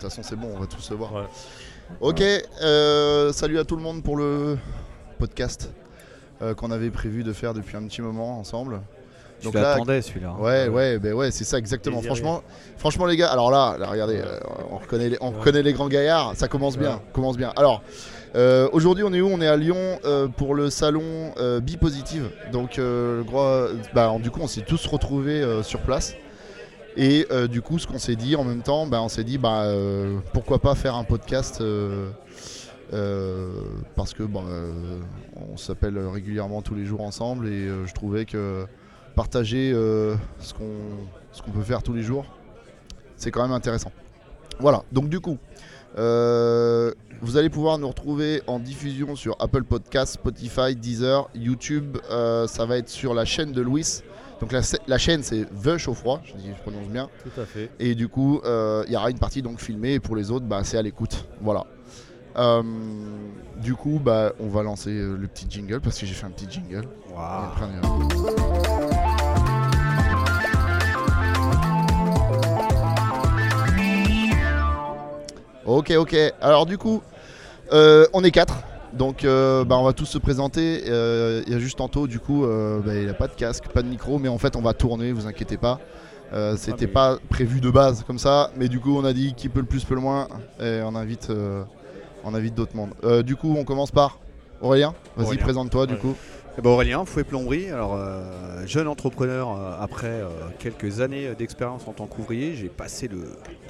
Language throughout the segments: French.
toute façon, c'est bon, on va tous se voir. Ouais. Ok, euh, salut à tout le monde pour le podcast euh, qu'on avait prévu de faire depuis un petit moment ensemble. Je Donc celui-là. hein. Ouais, ouais, ben ouais, c'est ça exactement. Franchement, franchement les gars, alors là, là, regardez, euh, on reconnaît, les, on Ouais. reconnaît les grands gaillards, ça commence bien, commence bien. Alors, euh, aujourd'hui, on est où? On est à Lyon euh, pour le salon euh, Bi Positive. Donc, euh, le gros- bah, du coup, on s'est tous retrouvés euh, sur place. Et euh, du coup, ce qu'on s'est dit en même temps, bah, on s'est dit, bah, euh, pourquoi pas faire un podcast euh, parce que euh, on s'appelle régulièrement tous les jours ensemble et je trouvais que partager ce qu'on peut faire tous les jours, c'est quand même intéressant. Voilà, donc du coup, vous allez pouvoir nous retrouver en diffusion sur Apple Podcasts, Spotify, Deezer, YouTube. ça va être sur la chaîne de Louis. Donc la, la chaîne c'est The Chaud-Froid, je, dis- je prononce bien. Tout à fait. Et du coup, euh, il y aura une partie donc filmée et pour les autres, bah, c'est à l'écoute. Voilà. Euh, du coup, bah, on va lancer euh, le petit jingle parce que j'ai fait un petit jingle. Après, ira. Ok, ok. Alors du coup, euh, on est quatre. Donc euh, bah, on va tous se présenter. Euh, Il y a juste Anto, du coup, euh, bah, il n'a pas de casque, pas de micro, mais en fait on va tourner, vous inquiétez pas. C'était pas prévu de base comme ça, mais du coup on a dit qui peut le plus peut le moins et on invite, on invite d'autres mondes. Du coup on commence par Aurélien. Vas-y présente-toi du coup. Eh ben, Aurélien, Fouet Plomberie, alors euh, jeune entrepreneur euh, après euh, quelques années d'expérience en tant qu'ouvrier, j'ai passé le,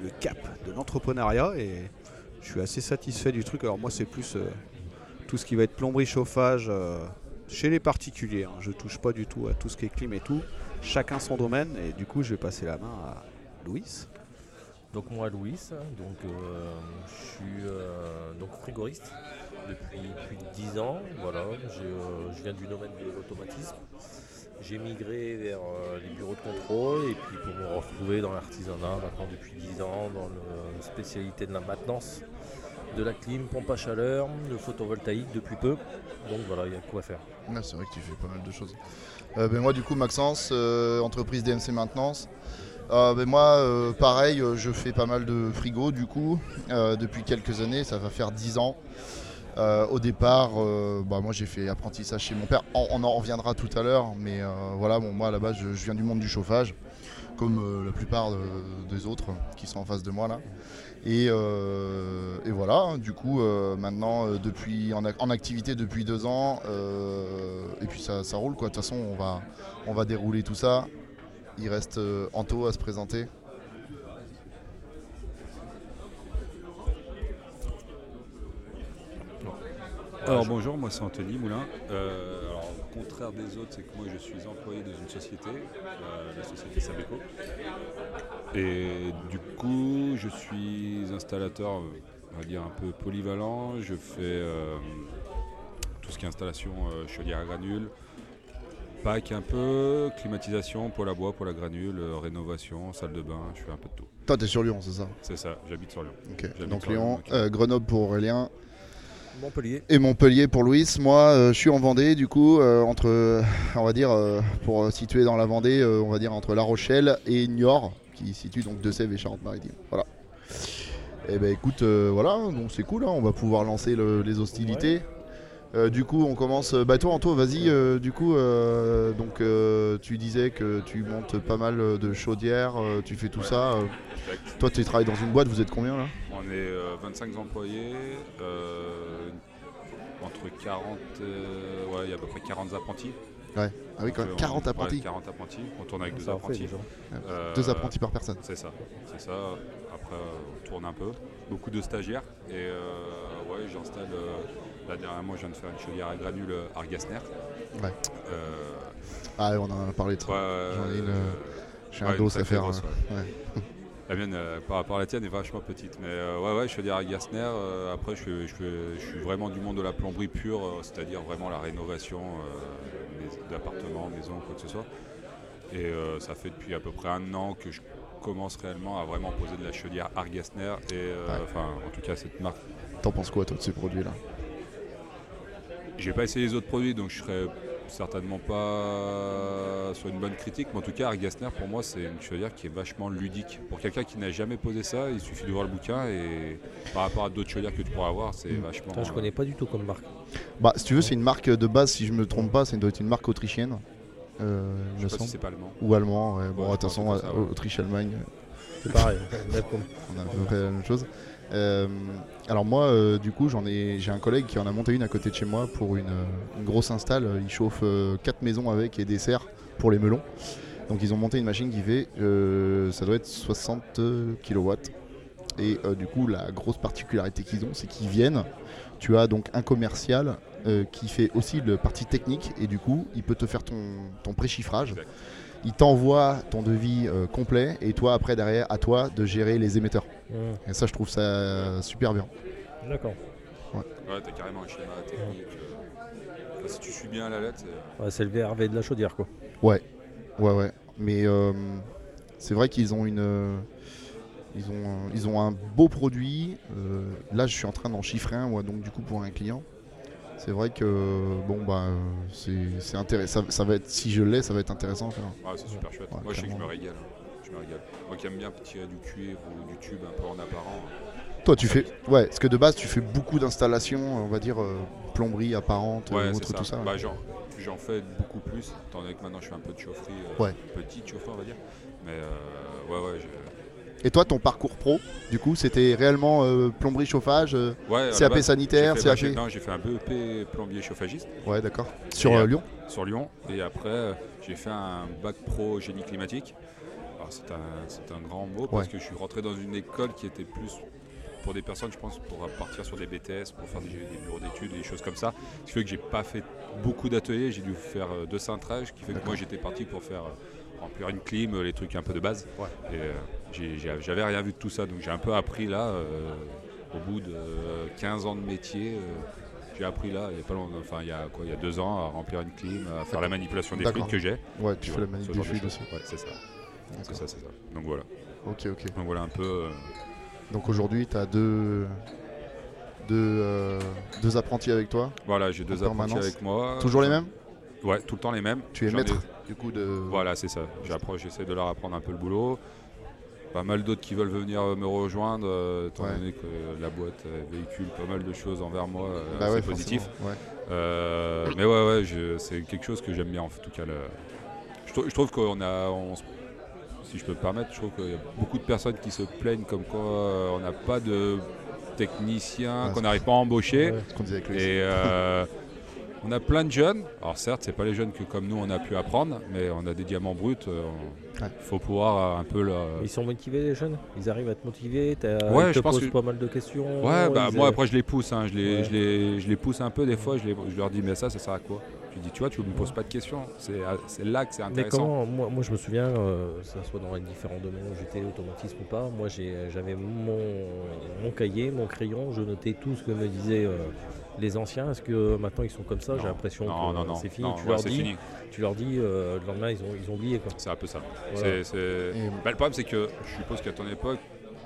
le cap de l'entrepreneuriat et je suis assez satisfait du truc. Alors moi c'est plus tout ce qui va être plomberie, chauffage euh, chez les particuliers. hein. Je touche pas du tout à tout ce qui est clim et tout. Chacun son domaine et du coup je vais passer la main à Louis. Donc moi Louis, donc euh, je suis euh, donc frigoriste depuis plus de 10 ans. Voilà, je viens du domaine de l'automatisme. J'ai migré vers euh, les bureaux de contrôle et puis pour me retrouver dans l'artisanat maintenant depuis 10 ans dans la spécialité de la maintenance de la clim, pompe à chaleur, le photovoltaïque depuis peu. Donc voilà, il y a quoi faire. Ouais, c'est vrai que tu fais pas mal de choses. Euh, ben moi du coup Maxence, euh, entreprise DMC Maintenance. Ben moi pareil, je fais pas mal de frigo du coup depuis quelques années, ça va faire 10 ans. Euh, au départ, euh, bah, moi j'ai fait apprentissage chez mon père. On, en reviendra tout à l'heure, mais euh, voilà, moi à la base je, viens du monde du chauffage, comme la plupart de- des autres qui sont en face de moi là. Et, voilà, hein, du coup, maintenant, depuis, en, ac- en activité depuis deux ans, et puis ça, ça roule quoi. De toute façon, on va, on va dérouler tout ça. Il reste Anto à se présenter. Alors bonjour, moi c'est Anthony Moulin. Euh, alors, au contraire des autres, c'est que moi je suis employé dans une société, euh, la société Sabeco. Et du coup, je suis installateur, euh, on va dire un peu polyvalent. Je fais euh, tout ce qui est installation chaudière à granules, pack un peu, climatisation, pôle à bois, à granules, euh, rénovation, salle de bain, je fais un peu de tout. Toi, t'es sur Lyon, c'est ça? C'est ça, j'habite sur Lyon. Ok. J'habite Donc sur Lyon, Lyon, ok. euh, Grenoble pour Aurélien Montpellier. et Montpellier pour Louis. Moi, euh, je suis en Vendée, du coup, euh, entre, euh, on va dire, euh, pour situer dans la Vendée, euh, on va dire entre La Rochelle et Niort, qui situe donc Deux-Sèvres et Charente-Maritime. Voilà. Et ben écoute, euh, voilà, donc c'est cool, hein, on va pouvoir lancer le- les hostilités. Euh, du coup, on commence. Bah toi, Anto, vas-y. euh, du coup, euh, donc euh, tu disais que tu montes pas mal de chaudières, euh, tu fais tout Ouais. ça. euh. Toi, tu travailles dans une boîte. Vous êtes combien là? On est euh, 25 employés, euh, entre 40, euh, ouais, il y a à peu près 40 apprentis. Ah oui, quand même. Donc, euh, 40 on- apprentis. ouais, 40 apprentis, on tourne avec deux Ça en fait apprentis. déjà. Euh, Deux apprentis par personne. C'est ça, c'est ça. Après, euh, on tourne un peu. Beaucoup de stagiaires. Et euh, ouais, j'installe. euh, là, dernièrement, je viens de faire une chaudière à granules Argasner. Ouais. Euh, Ah, ouais, on en a parlé. de ça. ouais, J'en ai une, euh, J'ai ouais, un dos à faire. grosse, euh, ouais. ouais. La mienne, euh, par rapport à la tienne, est vachement petite. Mais euh, ouais, ouais, je chaudière à Gassner. euh, après, je, suis vraiment du monde de la plomberie pure, euh, c'est-à-dire vraiment la rénovation d'appartements, maisons, quoi que ce soit. Et ça fait depuis à peu près un an que je commence réellement à vraiment poser de la chaudière Argasner. Et Ouais. enfin, en tout cas, cette marque. T'en penses quoi, toi, de ces produits-là? J'ai pas essayé les autres produits, donc je serais certainement pas sur une bonne critique, mais en tout cas, Argasner, pour moi, c'est une chaudière qui est vachement ludique. Pour quelqu'un qui n'a jamais posé ça, il suffit de voir le bouquin et par rapport à d'autres chaudières que tu pourras avoir, c'est Mm. vachement. Putain, je connais pas du tout comme marque. Bah, si tu veux, c'est une marque de base, si je me trompe pas, ça doit être une marque autrichienne. Euh, Je sais pas si c'est pas allemand. Ou allemand, ouais. bon, Ouais, attention, c'est. Autriche-Allemagne, C'est pareil. On a à peu près la même chose. Euh, alors moi, euh, du coup, j'ai un collègue qui en a monté une à côté de chez moi pour une, euh, grosse install. Il chauffe 4 maisons avec et des pour les melons. Donc ils ont monté une machine qui fait, euh, ça doit être 60 kW. Et euh, du coup, la grosse particularité qu'ils ont, c'est qu'ils viennent. Tu as donc un commercial euh, qui fait aussi le partie technique et du coup, il peut te faire ton, préchiffrage. Il t'envoie ton devis euh, complet et toi, après, derrière, à toi de gérer les émetteurs. Mmh. Et ça, je trouve ça super bien. D'accord. Ouais, t'as carrément un schéma technique. euh, enfin, si tu suis bien à la lettre, c'est- Ouais, c'est le VRV de la chaudière, quoi. Ouais, ouais, ouais. Mais euh, c'est vrai qu'ils ont une. euh, Ils ont, un- ils ont un beau produit. Euh, là, je suis en train d'en chiffrer un, moi, donc du coup pour un client. C'est vrai que bon bah c'est intéressant. Ça, ça va être si je l'ai, ça va être intéressant. à faire. ouais, c'est super chouette. Ouais, Moi, je sais que je me régale. hein. Je me régale. Moi qui aime bien tirer du cuir ou du tube un peu en apparent. Toi, tu fais ouais, parce que de base, tu fais beaucoup d'installations, on va dire euh, plomberie apparente, Ouais, c'est autre ça. tout ça. Bah, j'en, j'en fais beaucoup plus, étant donné que maintenant je fais un peu de chaufferie, euh, Ouais. petite chaufferie on va dire. Mais euh, ouais, ouais, je- Et toi, ton parcours pro, du coup, c'était réellement euh, plomberie chauffage, euh, ouais CAP base, sanitaire, fait, bah, CAP. j'ai, non, j'ai fait un BEP plombier chauffagiste Ouais, d'accord. Sur euh, Lyon? sur Lyon, et après j'ai fait un bac pro génie climatique. Alors c'est un, grand mot parce Ouais. que je suis rentré dans une école qui était plus pour des personnes, je pense, pour partir sur des BTS, pour faire des, des bureaux d'études, des choses comme ça. Ce qui fait que j'ai pas fait beaucoup d'ateliers, j'ai dû faire deux cintrages, qui fait que moi j'étais parti pour faire remplir une clim, les trucs un peu de base. Ouais. Et j'avais rien vu de tout ça, donc j'ai un peu appris là, euh, au bout de euh, 15 ans de métier. euh, j'ai appris là, il y a pas longtemps, enfin il y a quoi, il y a deux ans, à remplir une clim, à faire la manipulation des fluides que j'ai. Ouais, tu fais la voilà, manip ce des genre de fluides choses. aussi. Ouais, c'est ça. C'est ça, c'est ça. Donc voilà. Ok, ok. Donc voilà un peu. euh, Donc aujourd'hui, tu as deux, deux, euh, deux apprentis avec toi. voilà, j'ai deux En apprentis avec moi. Toujours les mêmes Ouais, tout le temps les mêmes. Tu es ai- maître du coup de. Voilà, c'est ça. J'approche, j'essaie de leur apprendre un peu le boulot. Pas mal d'autres qui veulent venir euh, me rejoindre, euh, étant Ouais. donné que la boîte euh, véhicule pas mal de choses envers moi, Bah ouais, positif. ouais. Euh, mais ouais, ouais, c'est quelque chose que j'aime bien en tout cas. le- Je, trou- je trouve qu'on a, on si je peux me permettre, je trouve qu'il y a beaucoup de personnes qui se plaignent comme quoi on n'a pas de techniciens, Ouais, qu'on n'arrive pas à embaucher. Ce qu'on disait avec. Et euh, on a plein de jeunes. Alors certes, c'est pas les jeunes que comme nous on a pu apprendre, mais on a des diamants bruts. euh, Il Ouais. faut pouvoir euh, un peu le. Ils sont motivés, les jeunes? Ils arrivent à te motiver t'as- Ouais, Ils te je pense posent que- pas mal de questions Ouais, bah moi après je les pousse, hein, je, les, Ouais. je, les, je les pousse un peu des fois, je, les- je leur dis mais ça, ça sert à quoi? Je dis tu vois, tu me poses pas de questions, c'est c'est là que c'est Mais intéressant. comment? Moi, moi je me souviens, euh, que ça soit dans les différents domaines où j'étais, automatisme ou pas, moi j'avais mon, mon cahier, mon crayon, je notais tout ce que me disaient euh, les anciens. Est-ce que maintenant ils sont comme ça J'ai l'impression que non, non, c'est fini. non, tu, ouais, leur dis, fini. tu leur dis, euh, le lendemain ils ont, ils ont oublié. Quoi. C'est un peu ça. Voilà. C'est- c'est- Et- Bah, le problème c'est que je suppose qu'à ton époque,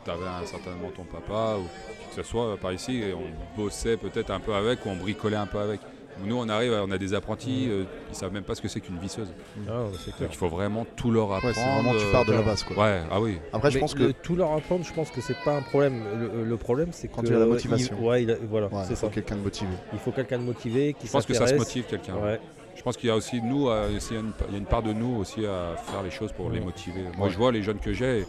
tu avais certainement ton papa ou qui que ce soit euh, par ici et on bossait peut-être un peu avec ou on bricolait un peu avec. Nous on arrive, on a des apprentis, euh, ils savent même pas ce que c'est qu'une visseuse. Ah. Donc il faut vraiment tout leur apprendre. Ouais, c'est vraiment tu pars de la euh, base quoi. Ouais, ah oui. Après, je pense le- que. tout leur apprendre, je pense que c'est pas un problème. Le, le problème, c'est Quand que tu as la il- motivation. ouais, il a- voilà, Ouais, c'est faut ça. quelqu'un de motivé. Il faut quelqu'un de motivé qui Je pense que ça se motive quelqu'un. Ouais. Je pense qu'il y a aussi nous, euh, aussi, il y a une- il y a une part de nous aussi à faire les choses pour les Ouais. motiver. Moi, Ouais. je vois les jeunes que j'ai. et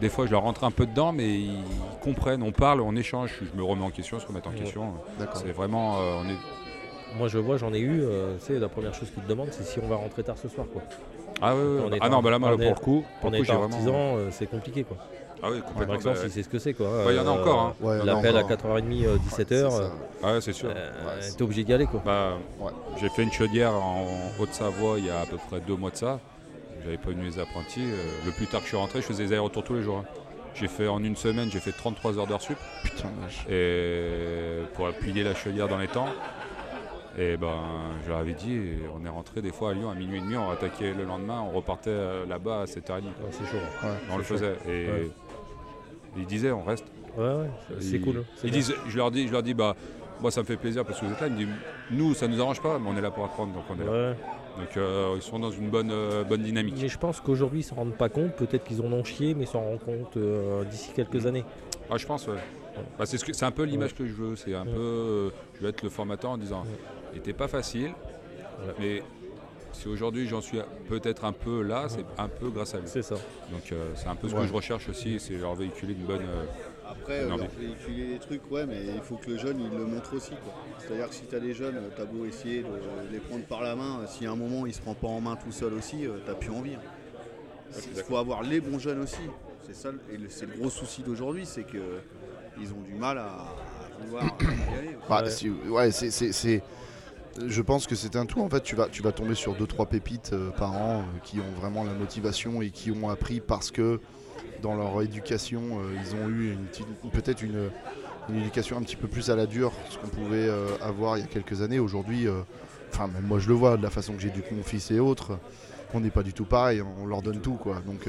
Des fois, je leur rentre un peu dedans, mais ils comprennent, on parle, on échange. Je me remets en question, je se remet en Ouais. question. D'accord. C'est vraiment, euh, on est. Moi, je vois, j'en ai eu. euh, tu sais, la première chose qu'ils te demandent, c'est si on va rentrer tard ce soir. Quoi. Ah, ouais. est ah non, bah là, moi, pour le coup, pour On le coup, est j'ai vraiment. euh, c'est compliqué. Quoi. Ah oui, complètement. Bah, il sait ce que c'est. quoi. Ouais, il y en a encore, hein. Ouais, L'appel à encore. 4h30, euh, 17h. Ouais, c'est. Ah c'est sûr. c'est- T'es obligé d'y aller. Quoi. Bah, Ouais. J'ai fait une chaudière en Haute-Savoie il y a à peu près deux mois de ça. J'avais pas eu mes apprentis. euh, Le plus tard que je suis rentré, je faisais des allers-retours tous les jours. hein. J'ai fait en une semaine, j'ai fait 33 heures d'heures sup Putain, vache. et pour appuyer la chaudière dans les temps. Et ben, je leur avais dit, on est rentré des fois à Lyon à minuit et demi, on attaquait le lendemain, on repartait euh, là-bas à 7h30. Ouais, c'est chaud. Ouais. On le chaud. faisait. Et Ouais. ils disaient, on reste. Ouais, ouais, c'est- Ils- cool. c'est Ils bien. disent, je leur dis, je leur dis, bah, moi, ça me fait plaisir parce que vous êtes là. Il me dit, nous, ça nous arrange pas, mais on est là pour apprendre, donc on est là. Ouais. Donc euh, ils sont dans une bonne, euh, bonne dynamique. Mais je pense qu'aujourd'hui ils s'en rendent pas compte, peut-être qu'ils en ont chié, mais ils s'en rendent compte euh, d'ici quelques années. Ah, je pense, ouais. Bah, c'est, ce un peu l'image que je veux. C'est un peu. je veux être le formateur en disant il était pas facile, Ouais. mais si aujourd'hui j'en suis peut-être un peu là, c'est un peu grâce à lui. C'est ça. Donc euh, c'est un peu ce Ouais. que je recherche aussi, c'est leur véhiculer une bonne. euh, Après, euh, leur véhiculer des trucs, ouais, mais il faut que le jeune il le montre aussi. C'est-à-dire que si tu as des jeunes, tu as beau essayer de les prendre par la main, si à un moment il se prend pas en main tout seul aussi, t'as plus envie. Il faut avoir les bons jeunes aussi. C'est ça, le- et c'est le gros souci d'aujourd'hui, c'est que ils ont du mal à, à vouloir y aller. Bah, Ouais. si- ouais, c'est, c'est- c'est- Je pense que c'est un tout. En fait, tu vas, tu vas tomber sur 2-3 pépites euh, par an euh, qui ont vraiment la motivation et qui ont appris parce que dans leur éducation, euh, ils ont eu peut-être une, une éducation un petit peu plus à la dure, ce qu'on pouvait avoir il y a quelques années. Aujourd'hui, enfin, même moi je le vois de la façon que j'éduque mon fils et autres. On n'est pas du tout pareil, on leur donne tout quoi. Donc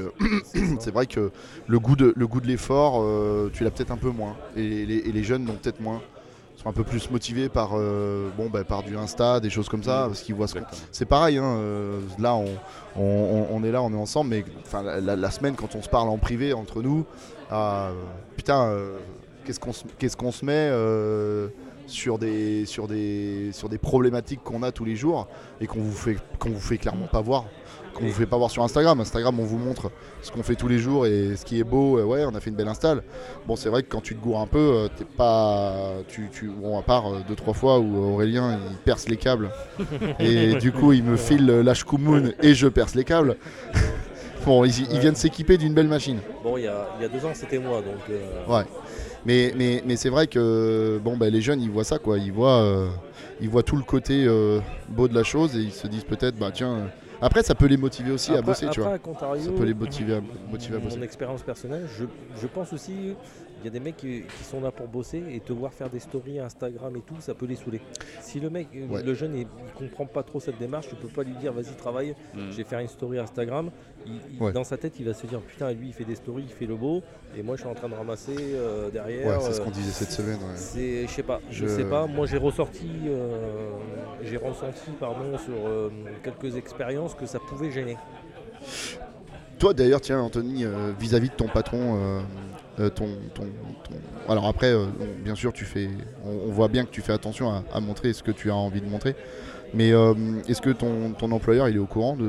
c'est vrai que le goût de, le goût de l'effort, tu l'as peut-être un peu moins. Et les, et les jeunes l'ont peut-être moins. Sont un peu plus motivés par, euh, bon, bah, par du Insta, des choses comme ça, parce qu'ils voient ce qu'on-. C'est pareil, hein, euh, là on, on- est là, on est ensemble, mais la, la- la semaine quand on se parle en privé entre nous, ah, euh, putain, qu'est-ce qu'on se, met sur, des, sur, des, sur des problématiques qu'on a tous les jours et qu'on vous fait, qu'on vous fait clairement pas voir qu'on vous fait pas voir sur Instagram. Instagram, on vous montre ce qu'on fait tous les jours et ce qui est beau. euh, ouais, on a fait une belle install. Bon, c'est vrai que quand tu te gourres un peu, euh, t'es pas. Tu, tu, bon, à part euh, deux trois fois où Aurélien il perce les câbles et du coup il me file l'Ashkumun et je perce les câbles. bon, il, il vient de s'équiper d'une belle machine. Bon, il y a, il y a deux ans c'était moi, donc. euh, Ouais. Mais, mais, mais c'est vrai que bon, bah, les jeunes ils voient ça quoi. Ils voient, euh, ils voient tout le côté euh, beau de la chose et ils se disent peut-être bah tiens. Après ça peut les motiver aussi à après- bosser, tu vois. contrario, Ça peut les motiver à, motiver à mon bosser. expérience personnelle, je, je pense aussi, il y a des mecs qui, qui sont là pour bosser et te voir faire des stories Instagram et tout, ça peut les saouler. Si le mec, euh, Ouais. le jeune, il, il comprend pas trop cette démarche, tu peux pas lui dire vas-y travaille, Mm. je vais faire une story Instagram. Il- il- Ouais. Dans sa tête, il va se dire putain, lui il fait des stories, il fait le beau, et moi je suis en train de ramasser euh, derrière. Ouais, c'est ce euh, qu'on disait cette semaine. ouais. c'est, je sais pas, je... Je- sais pas. Moi, j'ai ressorti, euh, j'ai ressenti, pardon, sur euh, quelques expériences que ça pouvait gêner. Toi d'ailleurs, tiens Anthony, euh, vis-à-vis de ton patron, ton, ton, ton- Alors après, euh, bien sûr, tu fais, on, on voit bien que tu fais attention à, à montrer ce que tu as envie de montrer. Mais euh, est-ce que ton, ton employeur il est au courant de,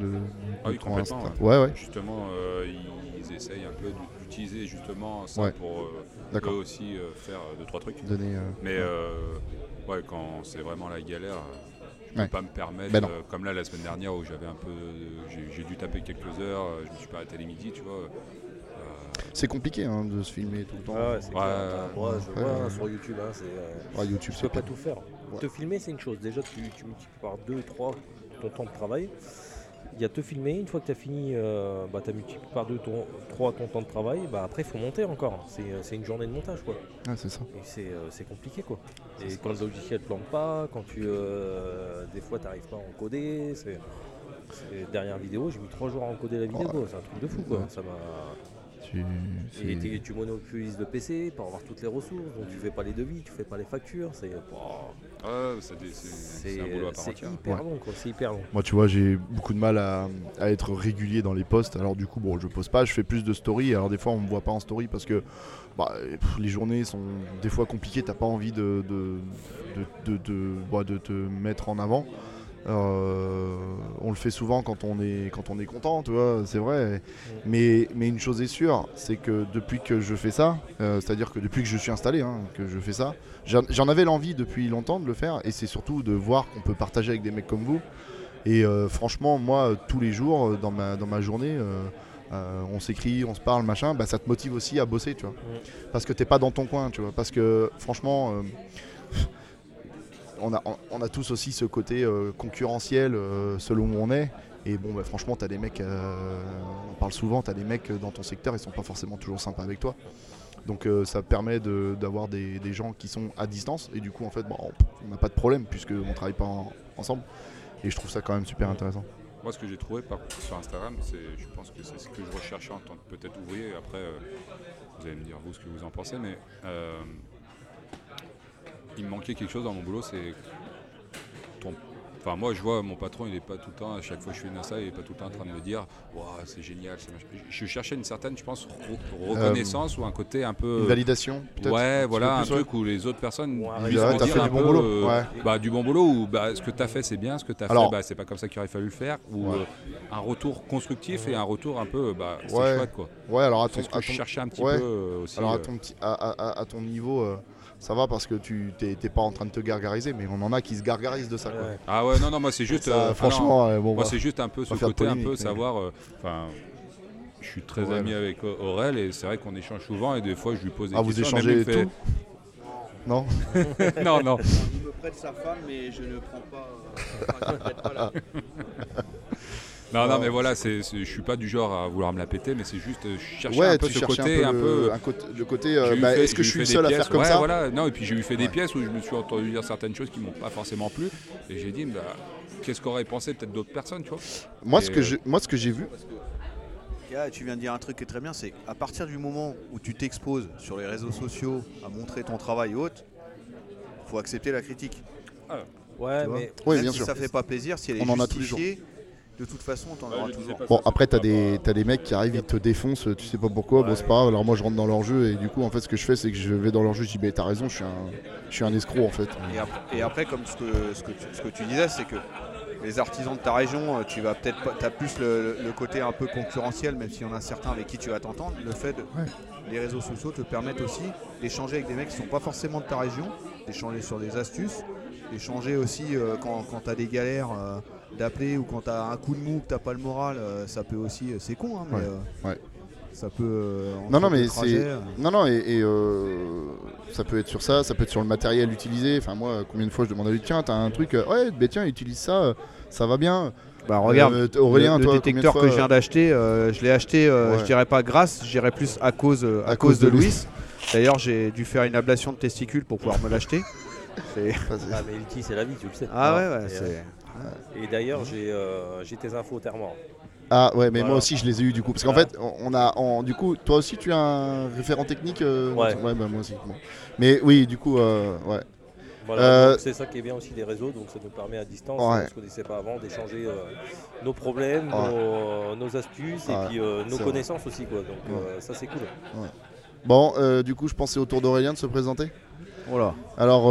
de- Ah oui, de ton complètement, Insta Ouais, ouais, Justement, euh, ils essayent un peu d'utiliser justement ça Ouais. pour euh, eux aussi euh, faire euh, deux trois trucs. Donner, euh, Mais euh, ouais, quand c'est vraiment la galère, euh, je peux Ouais. pas me permettre, Ben euh, comme là la semaine dernière où j'avais un peu, j'ai- dû taper quelques heures, euh, je me suis pas arrêté les midi, tu vois. C'est compliqué hein, de se filmer tout le temps. Ah ouais, c'est Ouais, clair. ouais, Moi, je ouais, vois ouais. hein, sur YouTube, hein, c'est, euh, Ouais, YouTube, tu c'est peux pas tout faire. Ouais. Te filmer, c'est une chose. Déjà, tu, tu multiplies par 2, 3 ton temps de travail. Il y a te filmer, une fois que tu as fini, euh, bah, tu as multiplié par 2, 3 ton temps de travail, bah, après, il faut monter encore. C'est, euh, c'est une journée de montage. quoi. Ouais, c'est ça. Et c'est, euh, compliqué quoi. Et quand le logiciel ne plante pas, quand tu euh, des fois tu n'arrives pas à encoder, c'est, dernière vidéo, j'ai mis trois jours à encoder la vidéo, quoi. c'est un truc de fou quoi. Ouais. Ça m'a... Tu, Et tu monopolises le PC pour avoir toutes les ressources, donc tu fais pas les devis, tu fais pas les factures, c'est, oh, un boulot à part c'est hyper Ouais. long quoi, c'est hyper long. Moi, tu vois, j'ai beaucoup de mal à, à être régulier dans les posts. Alors, du coup, bon, je pose pas, je fais plus de stories. Alors, des fois, on me voit pas en story parce que bah, pff, les journées sont des fois compliquées. T'as pas envie de, de, de, de- de- bah, de te mettre en avant. Euh, on le fait souvent quand on est, quand on est content, tu vois, c'est vrai. Mais, mais une chose est sûre, c'est que depuis que je fais ça, euh, c'est-à-dire que depuis que je suis installé, hein, que je fais ça, j'en avais l'envie depuis longtemps de le faire. Et c'est surtout de voir qu'on peut partager avec des mecs comme vous. Et euh, franchement, moi, tous les jours, dans ma, dans ma journée, euh, on s'écrit, on se parle, machin, bah, ça te motive aussi à bosser, tu vois. Parce que t'es pas dans ton coin, tu vois. Parce que franchement, euh, on, a, on, a tous aussi ce côté euh, concurrentiel euh, selon où on est. Et bon, bah, franchement, t'as des mecs, euh, on parle souvent, t'as des mecs dans ton secteur, ils sont pas forcément toujours sympas avec toi. Donc ça permet d'avoir des, gens qui sont à distance et du coup en fait bon, on n'a pas de problème puisque on travaille pas en- ensemble et je trouve ça quand même super intéressant. Moi, ce que j'ai trouvé par, sur Instagram, je pense que c'est ce que je recherchais en tant que peut-être ouvrier. Après, vous allez me dire vous ce que vous en pensez, mais il me manquait quelque chose dans mon boulot, c'est ton Enfin, moi, je vois mon patron, il n'est pas tout le temps, à chaque fois que je fais une insta, il n'est pas tout le temps en train de me dire Waouh, c'est génial. Je cherchais une certaine, je pense, reconnaissance ou un côté un peu. Une validation, peut-être? Ouais, voilà, un truc où les autres personnes ouais, dire fait du bon boulot. Euh, bah, du bon boulot, ou bah, ce que tu as fait, c'est bien, ce que tu as fait, bah, c'est pas comme ça qu'il aurait fallu le faire, ou euh, un retour constructif et un retour un peu, bah, c'est chouette, quoi. Ouais, alors à ton, je cherchais un petit peu euh, aussi. Alors, à ton, à, à ton niveau ça va parce que tu t'es pas en train de te gargariser, mais on en a qui se gargarisent de ça. Quoi. Ah ouais, non, non, moi c'est juste. Euh, franchement, bon, moi c'est juste un peu ce côté, un peu savoir. Euh, enfin, je suis très ami avec Aurel et c'est vrai qu'on échange souvent et des fois je lui pose des ah, questions. Ah, vous échangez tout Non Non, non. Il me prête sa femme, mais je ne prends pas. Euh, pas là. Non, non, mais voilà, c'est, je suis pas du genre à vouloir me la péter, mais c'est juste euh, chercher un peu ce côté, un peu, le côté. Euh, bah, est-ce que je suis le seul à faire comme ouais, ça? voilà. Non, et puis j'ai eu fait des pièces où je me suis entendu dire certaines choses qui m'ont pas forcément plu, et j'ai dit, bah, qu'est-ce qu'auraient pensé peut-être d'autres personnes, tu vois? Moi, ce que je, moi, ce que j'ai vu. tu viens de dire un truc qui est très bien, c'est à partir du moment où tu t'exposes sur les réseaux sociaux à montrer ton travail haute, faut accepter la critique. Ah. Ouais, mais oui, bien si sûr. ça fait pas plaisir, si elle est On en a tous les jours de toute façon, t'en auras toujours. Bon, après, t'as des, as des mecs qui arrivent, ils te défoncent, tu sais pas pourquoi, bon, c'est pas grave. Alors, moi, je rentre dans leur jeu et du coup, en fait, ce que je fais, c'est que je vais dans leur jeu, je dis, bah, t'as raison, je suis, un, je suis un escroc en fait. Et après, comme ce que, ce, que tu, ce que tu disais, c'est que les artisans de ta région, euh, tu vas peut-être as plus le, côté un peu concurrentiel, même s'il y en a certains avec qui tu vas t'entendre. Le fait de les réseaux sociaux te permettent aussi d'échanger avec des mecs qui sont pas forcément de ta région, d'échanger sur des astuces, d'échanger aussi euh, quand, quand tu as des galères. Euh, d'appeler ou quand t'as un coup de mou que t'as pas le moral, euh, ça peut aussi, euh, c'est con, hein, mais euh, ça peut. non, non, mais c'est. Non, non, et, ça peut être sur ça, ça peut être sur le matériel utilisé. Enfin, moi, combien de fois je demande à lui, tiens, t'as un truc, ouais, bah, tiens, utilise ça, ça va bien. Bah regarde, Aurélien, le, détecteur que je viens d'acheter, je l'ai acheté, je dirais pas grâce, je dirais plus à cause, à, cause, de, Louis. D'ailleurs, j'ai dû faire une ablation de testicules pour pouvoir me l'acheter. ah mais c'est la vie, tu le sais. Ah ouais, ouais, c'est... Et d'ailleurs, euh, j'ai tes infos Thermor. Ah ouais, mais moi aussi je les ai eu du coup. Parce qu'en fait, on a, en, du coup, toi aussi tu as un référent technique euh, Ouais. bah, moi aussi. Mais oui, du coup, euh, ouais. Voilà, c'est ça qui est bien aussi des réseaux, donc ça nous permet à distance, on ne se connaissait pas avant, d'échanger nos problèmes, nos, astuces et puis nos connaissances aussi. Quoi. Donc ça c'est cool. Bon, du coup je pensais au tour d'Aurélien de se présenter. Voilà. Alors,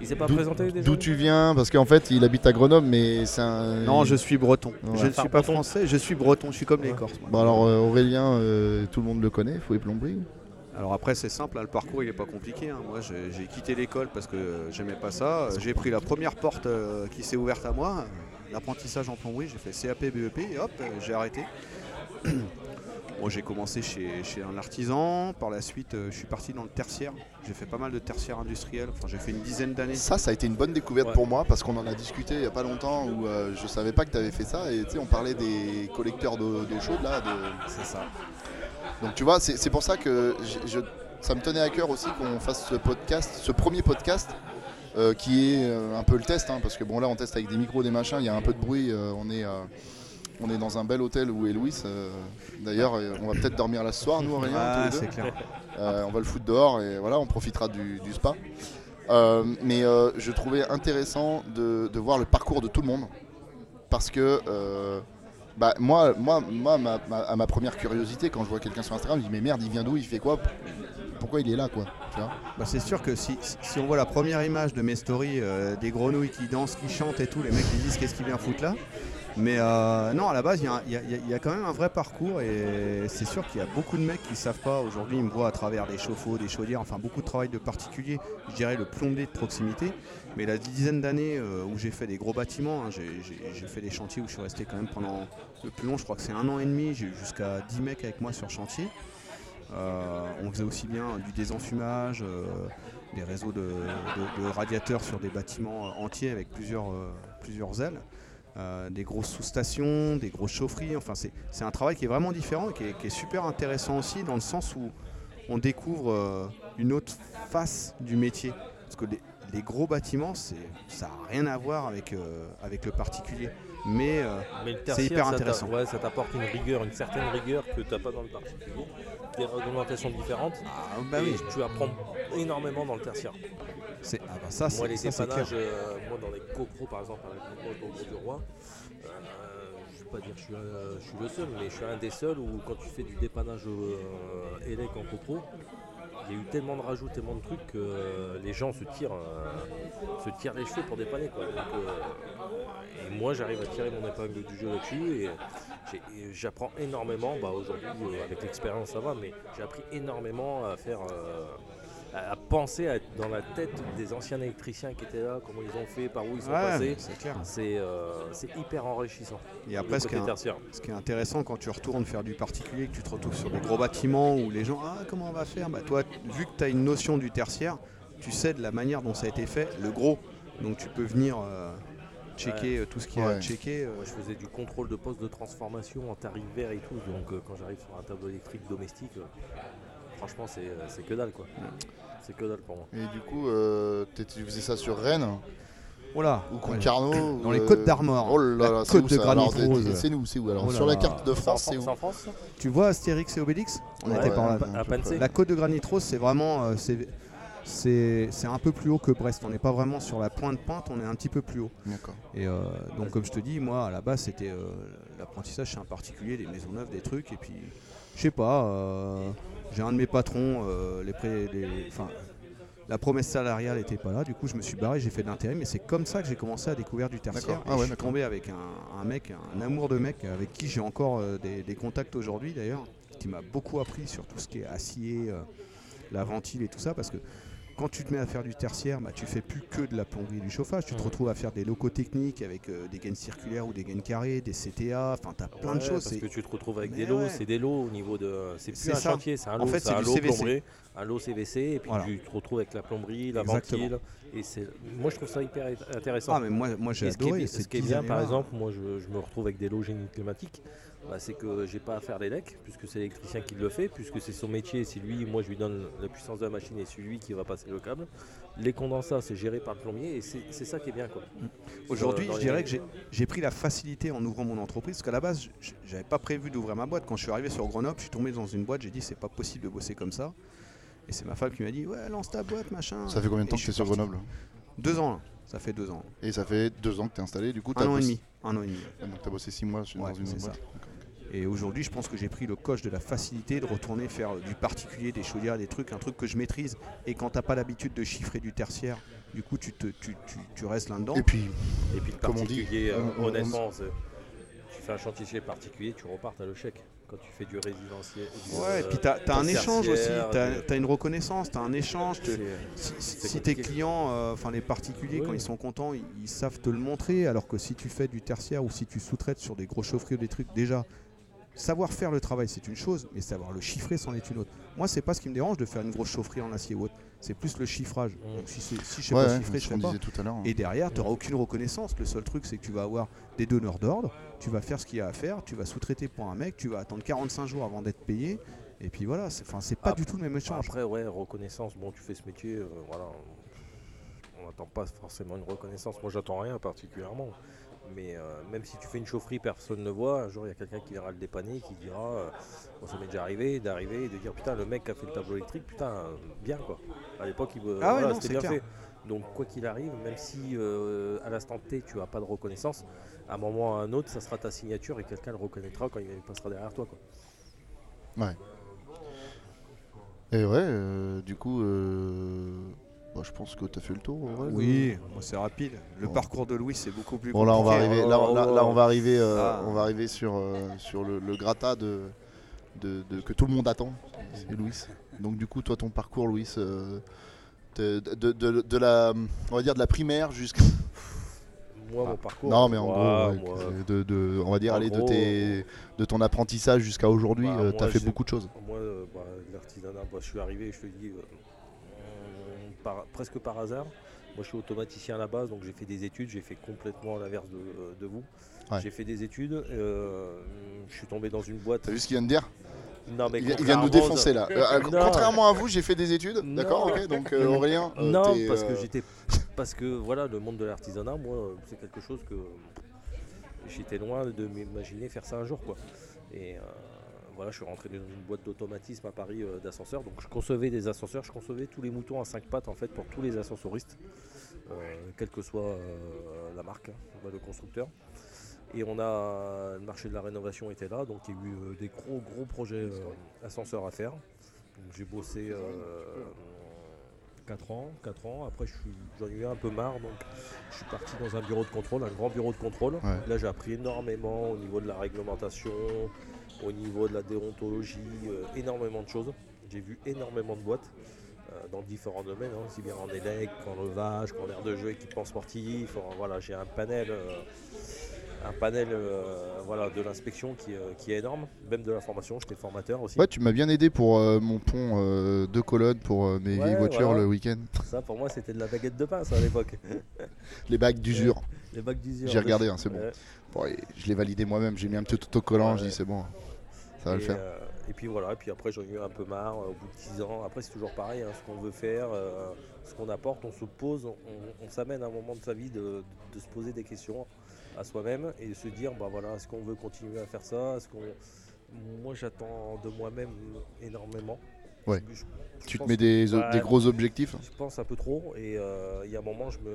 il s'est pas présenté D'où tu viens? Parce qu'en fait, il habite à Grenoble, mais c'est un. Non, je suis breton. Je ne suis pas français, je suis breton, je suis comme les Corses. Bon, alors euh, Aurélien, euh, tout le monde le connaît, faut les plomberies. Alors après c'est simple, le parcours il est pas compliqué. Hein. Moi j'ai quitté l'école parce que j'aimais pas ça. J'ai pris la première porte euh, qui s'est ouverte à moi, l'apprentissage en plomberie. J'ai fait CAP, BEP et hop, j'ai arrêté. J'ai commencé chez, un artisan. Par la suite, euh, je suis parti dans le tertiaire. J'ai fait pas mal de tertiaire industriel. Enfin, j'ai fait une dizaine d'années. Ça, ça a été une bonne découverte pour moi parce qu'on en a discuté il n'y a pas longtemps où euh, je savais pas que tu avais fait ça. Et tu sais, on parlait des collecteurs d'eau chaude là. C'est ça. Donc tu vois, c'est pour ça que ça me tenait à cœur aussi qu'on fasse ce podcast, ce premier podcast. Euh, qui est un peu le test, hein, parce que bon là on teste avec des micros, des machins, il y a un peu de bruit, on est on est dans un bel hôtel où est Louis. Euh, d'ailleurs, euh, on va peut-être dormir là ce soir, nous, Aurélien. Ah, clair. Euh, on va le foutre dehors et voilà, on profitera du, spa. mais je trouvais intéressant de, voir le parcours de tout le monde. Parce que bah, moi, moi, moi à ma première curiosité, quand je vois quelqu'un sur Instagram, je dis Mais merde, il vient d'où Il fait quoi? Pourquoi il est là quoi? Bah, C'est sûr que si, on voit la première image de mes stories, des grenouilles qui dansent, qui chantent et tout, les mecs ils disent Qu'est-ce qu'il vient foutre là? Mais euh, non, à la base, il y, a quand même un vrai parcours et c'est sûr qu'il y a beaucoup de mecs qui ne savent pas. Aujourd'hui, ils me voient à travers des chauffe-eau, des chaudières, enfin beaucoup de travail de particulier, je dirais le plombier de proximité. Mais la dizaine d'années euh, où j'ai fait des gros bâtiments, hein, j'ai fait des chantiers où je suis resté quand même pendant le plus long, je crois que c'est un an et demi, j'ai eu jusqu'à 10 mecs avec moi sur chantier. Euh, on faisait aussi bien du désenfumage, des réseaux de, radiateurs sur des bâtiments entiers avec plusieurs, plusieurs ailes. Euh, des grosses sous-stations, des grosses chaufferies. Enfin, c'est un travail qui est vraiment différent et qui est, super intéressant aussi dans le sens où on découvre euh, une autre face du métier. Parce que les, gros bâtiments, ça n'a rien à voir avec, euh, avec le particulier. Mais, c'est hyper intéressant. Ça t'apporte une rigueur, une certaine rigueur que tu n'as pas dans le particulier. Des réglementations différentes. Ah, bah oui. Tu apprends énormément dans le tertiaire. C'est ah bah ça, moi, les ça, dépannages, euh, moi dans les cocros par exemple, avec le cocro du roi, euh, je ne vais pas dire que je suis, un- je suis le seul, mais je suis un des seuls où quand tu fais du dépannage euh, élec en cocro, il y a eu tellement de rajouts, tellement de trucs que euh, les gens se tirent, se tirent les cheveux pour dépanner. Quoi. Donc, et moi j'arrive à tirer mon épingle du jeu là-dessus et j'apprends énormément. Bah, Aujourd'hui, avec l'expérience, ça va, mais j'ai appris énormément à faire. À à penser à être dans la tête des anciens électriciens qui étaient là, comment ils ont fait, par où ils sont Ouais, passés. c'est clair. C'est euh, c'est hyper enrichissant. Et après, ce qui, est, ce qui est intéressant quand tu retournes faire du particulier, que tu te retrouves sur des gros bâtiments où les gens, ah, comment on va faire? Bah, Toi, vu que tu as une notion du tertiaire, tu sais de la manière dont ça a été fait, le gros. Donc tu peux venir euh, checker euh, tout ce qu'il y a à Ouais. checker. euh, Moi, je faisais du contrôle de poste de transformation en tarif vert et tout. Donc, euh, quand j'arrive sur un tableau électrique domestique, euh, franchement, c'est euh, c'est que dalle quoi. C'est que dalle pour moi. Et du coup, euh, tu faisais ça sur Rennes Voilà. ou Ouais. Concarneau Dans les euh, Côtes d'Armor. Oh là là, côte où de granit rose. C'est nous, c'est où Alors Oh là sur la carte de France, c'est où France Tu vois Astérix et Obélix On Ouais, était par là. À La côte de granit rose, c'est vraiment. euh, c'est- un peu plus haut que Brest. On n'est pas vraiment sur la pointe peinte, on est un petit peu plus haut. D'accord. Et euh, donc, comme je te dis, moi, à la base, c'était euh, l'apprentissage chez un particulier, des maisons neuves, des trucs. Et puis, je sais pas, euh, j'ai un de mes patrons, euh, les enfin, la promesse salariale n'était pas là. Du coup, je me suis barré, j'ai fait de l'intérim. Et c'est comme ça que j'ai commencé à découvrir du tertiaire. Ah ouais, je suis tombé avec un, un mec, un amour de mec, avec qui j'ai encore euh, des, des contacts aujourd'hui d'ailleurs, qui m'a beaucoup appris sur tout ce qui est acier, euh, la ventile et tout ça. Parce que quand tu te mets à faire du tertiaire, bah, tu fais plus que de la plomberie et du chauffage. Tu te retrouves à faire des locaux techniques avec euh, des gaines circulaires ou des gaines carrées, des CTA. Enfin, tu as plein de choses. Parce que tu te retrouves avec Mais des lots, ouais. c'est des lots au niveau de. C'est plus un ça. chantier, c'est un En lot, fait, c'est un lot CVC. un lot CVC, et puis Voilà. tu te retrouves avec la plomberie, la Exactement. ventile. Et c'est, moi je trouve ça hyper intéressant. Ah, mais moi, moi j'ai Et ce qui est, adoré. ce qui est bien, par exemple, moi je, je me retrouve avec des lots génie climatique, bah, c'est que j'ai pas à faire les lecs, puisque c'est l'électricien qui le fait, puisque c'est son métier, c'est lui, moi je lui donne la puissance de la machine et c'est lui qui va passer le câble. Les condensats, c'est géré par le plombier et c'est, ça qui est bien. Quoi. Aujourd'hui, Dans je dirais que j'ai- pris la facilité en ouvrant mon entreprise, parce qu'à la base, je- j'avais pas prévu d'ouvrir ma boîte. Quand je suis arrivé sur Grenoble, je suis tombé dans une boîte, j'ai dit c'est pas possible de bosser comme ça. Et c'est ma femme qui m'a dit ouais lance ta boîte machin. Ça fait combien de temps Et que je tu es suis sur. Grenoble Deux ans là. Ça fait deux ans. Et ça fait deux ans que tu es installé, du coup t'as Un an et demi. Un an et demi. Ah, Donc t'as bossé six mois Ouais, dans une ça. Et aujourd'hui, je pense que j'ai pris le coche de la facilité de retourner faire du particulier, des chaudières, des trucs, un truc que je maîtrise. Et quand t'as pas l'habitude de chiffrer du tertiaire, du coup, tu, te, tu, tu, tu restes là-dedans. Et puis, Et puis le Comme on dit, particulier, euh, on- on- honnêtement, c'est- tu fais un chantier particulier, tu repars, t'as le chèque. Quand tu fais du résidentiel. du, Ouais, et euh, puis t'as as un échange aussi, de- as une reconnaissance, t'as un échange. te- Si, tes clients, euh, enfin les particuliers, Oui. quand ils sont contents, ils, ils savent te le montrer, alors que si tu fais du tertiaire ou si tu sous-traites sur des gros chaufferies ou des trucs, déjà, savoir faire le travail c'est une chose, mais savoir le chiffrer c'en est une autre. Moi, c'est pas ce qui me dérange de faire une grosse chaufferie en acier ou autre, c'est plus le chiffrage. Mm. Donc si, si je sais ouais, pas ouais, chiffrer, je fais pas. tout à hein. Et derrière, tu n'auras aucune reconnaissance. Le seul truc, c'est que tu vas avoir des donneurs d'ordre, tu vas faire ce qu'il y a à faire, tu vas sous-traiter pour un mec, tu vas attendre 45 jours avant d'être payé. Et puis voilà, c'est enfin, c'est pas du tout le même échange. Après, ouais, reconnaissance. Bon, tu fais ce métier, euh, voilà. On n'attend pas forcément une reconnaissance. Moi, j'attends rien particulièrement. Mais euh, même si tu fais une chaufferie, personne ne voit. Un jour, il y a quelqu'un qui viendra le dépanner, qui dira euh, bon, Ça m'est déjà arrivé d'arriver et de dire Putain, le mec qui a fait le tableau électrique, putain, euh, bien quoi. À l'époque, il veut- Ah ouais, voilà, c'était bien clair. fait. Donc, quoi qu'il arrive, même si euh, à l'instant T, tu n'as pas de reconnaissance, à un moment ou à un autre, ça sera ta signature et quelqu'un le reconnaîtra quand il passera derrière toi. Quoi. Et ouais, euh, du coup, euh, bah, je pense que t'as fait le tour. en vrai, Oui, c'est rapide. Le Bon. parcours de Louis, c'est beaucoup plus Bon là on va arriver, là, là- là, on va arriver, euh, Ah. on va arriver sur, euh, sur le, le gratta de, de, de- que tout le monde attend, c'est Louis. Donc du coup toi ton parcours Louis, euh, de, la, on va dire de la primaire jusqu'à, Moi, Ah. mon parcours. non mais en moi, gros, ouais, de, on va dire aller de tes, de ton apprentissage jusqu'à aujourd'hui, Bah, moi, t'as fait beaucoup de choses. Moi, bah, l'artisanat, bah, je suis arrivé, je te dis, par- presque par hasard. Moi, je suis automaticien à la base, donc j'ai fait des études. J'ai fait complètement l'inverse de, euh, de vous. Ouais. J'ai fait des études. euh, je suis tombé dans une boîte. T'as vu ce qu'il vient de dire? Non, mais il, vient- il vient de nous défoncer là. Euh, contrairement à vous, j'ai fait des études, d'accord, ok. Donc euh, Aurélien, non, parce que j'étais, parce que voilà, le monde de l'artisanat, moi, c'est quelque chose que j'étais loin de m'imaginer faire ça un jour, quoi. Et voilà, je suis rentré dans une boîte d'automatisme à Paris euh, d'ascenseurs. Donc je concevais des ascenseurs, je concevais tous les moutons à 5 pattes en fait pour tous les ascensoristes, euh, quelle que soit euh, la marque, hein, le constructeur. Et on a le marché de la rénovation était là, donc il y a eu des gros gros projets ascenseurs à faire. J'ai bossé 4 ans, 4 ans. Après, j'en ai eu un peu marre, donc je suis parti dans un bureau de contrôle, un grand bureau de contrôle. Là, j'ai appris énormément au niveau de la réglementation, au niveau de la déontologie, euh, énormément de choses. J'ai vu énormément de boîtes euh, dans différents domaines, hein, aussi bien en élec qu'en levage, qu'en air de jeu, équipement sportif. voilà, j'ai un panel, euh, un panel voilà, de l'inspection qui, est énorme, même de la formation. J'étais formateur aussi. Ouais, tu m'as bien aidé pour mon pont de colonne pour mes vieilles voitures le week-end. Ça, pour moi, c'était de la baguette de pain, à l'époque. Les bagues d'usure. Les bagues d'usure. J'ai regardé, hein, c'est bon. je l'ai validé moi-même. J'ai mis un petit autocollant. Je dis c'est bon. Ça va le faire. Euh, et puis voilà, et puis après j'en ai eu un peu marre au bout de 10 ans. Après c'est toujours pareil, hein, ce qu'on veut faire, euh, ce qu'on apporte, on se pose, on, s'amène à un moment de sa vie de, se poser des questions à soi-même et de se dire bah voilà, est-ce qu'on veut continuer à faire ça? Est-ce qu'on... Moi j'attends de moi-même énormément. Ouais. tu te mets des, gros objectifs Je pense un peu trop et euh, il y a un moment je me,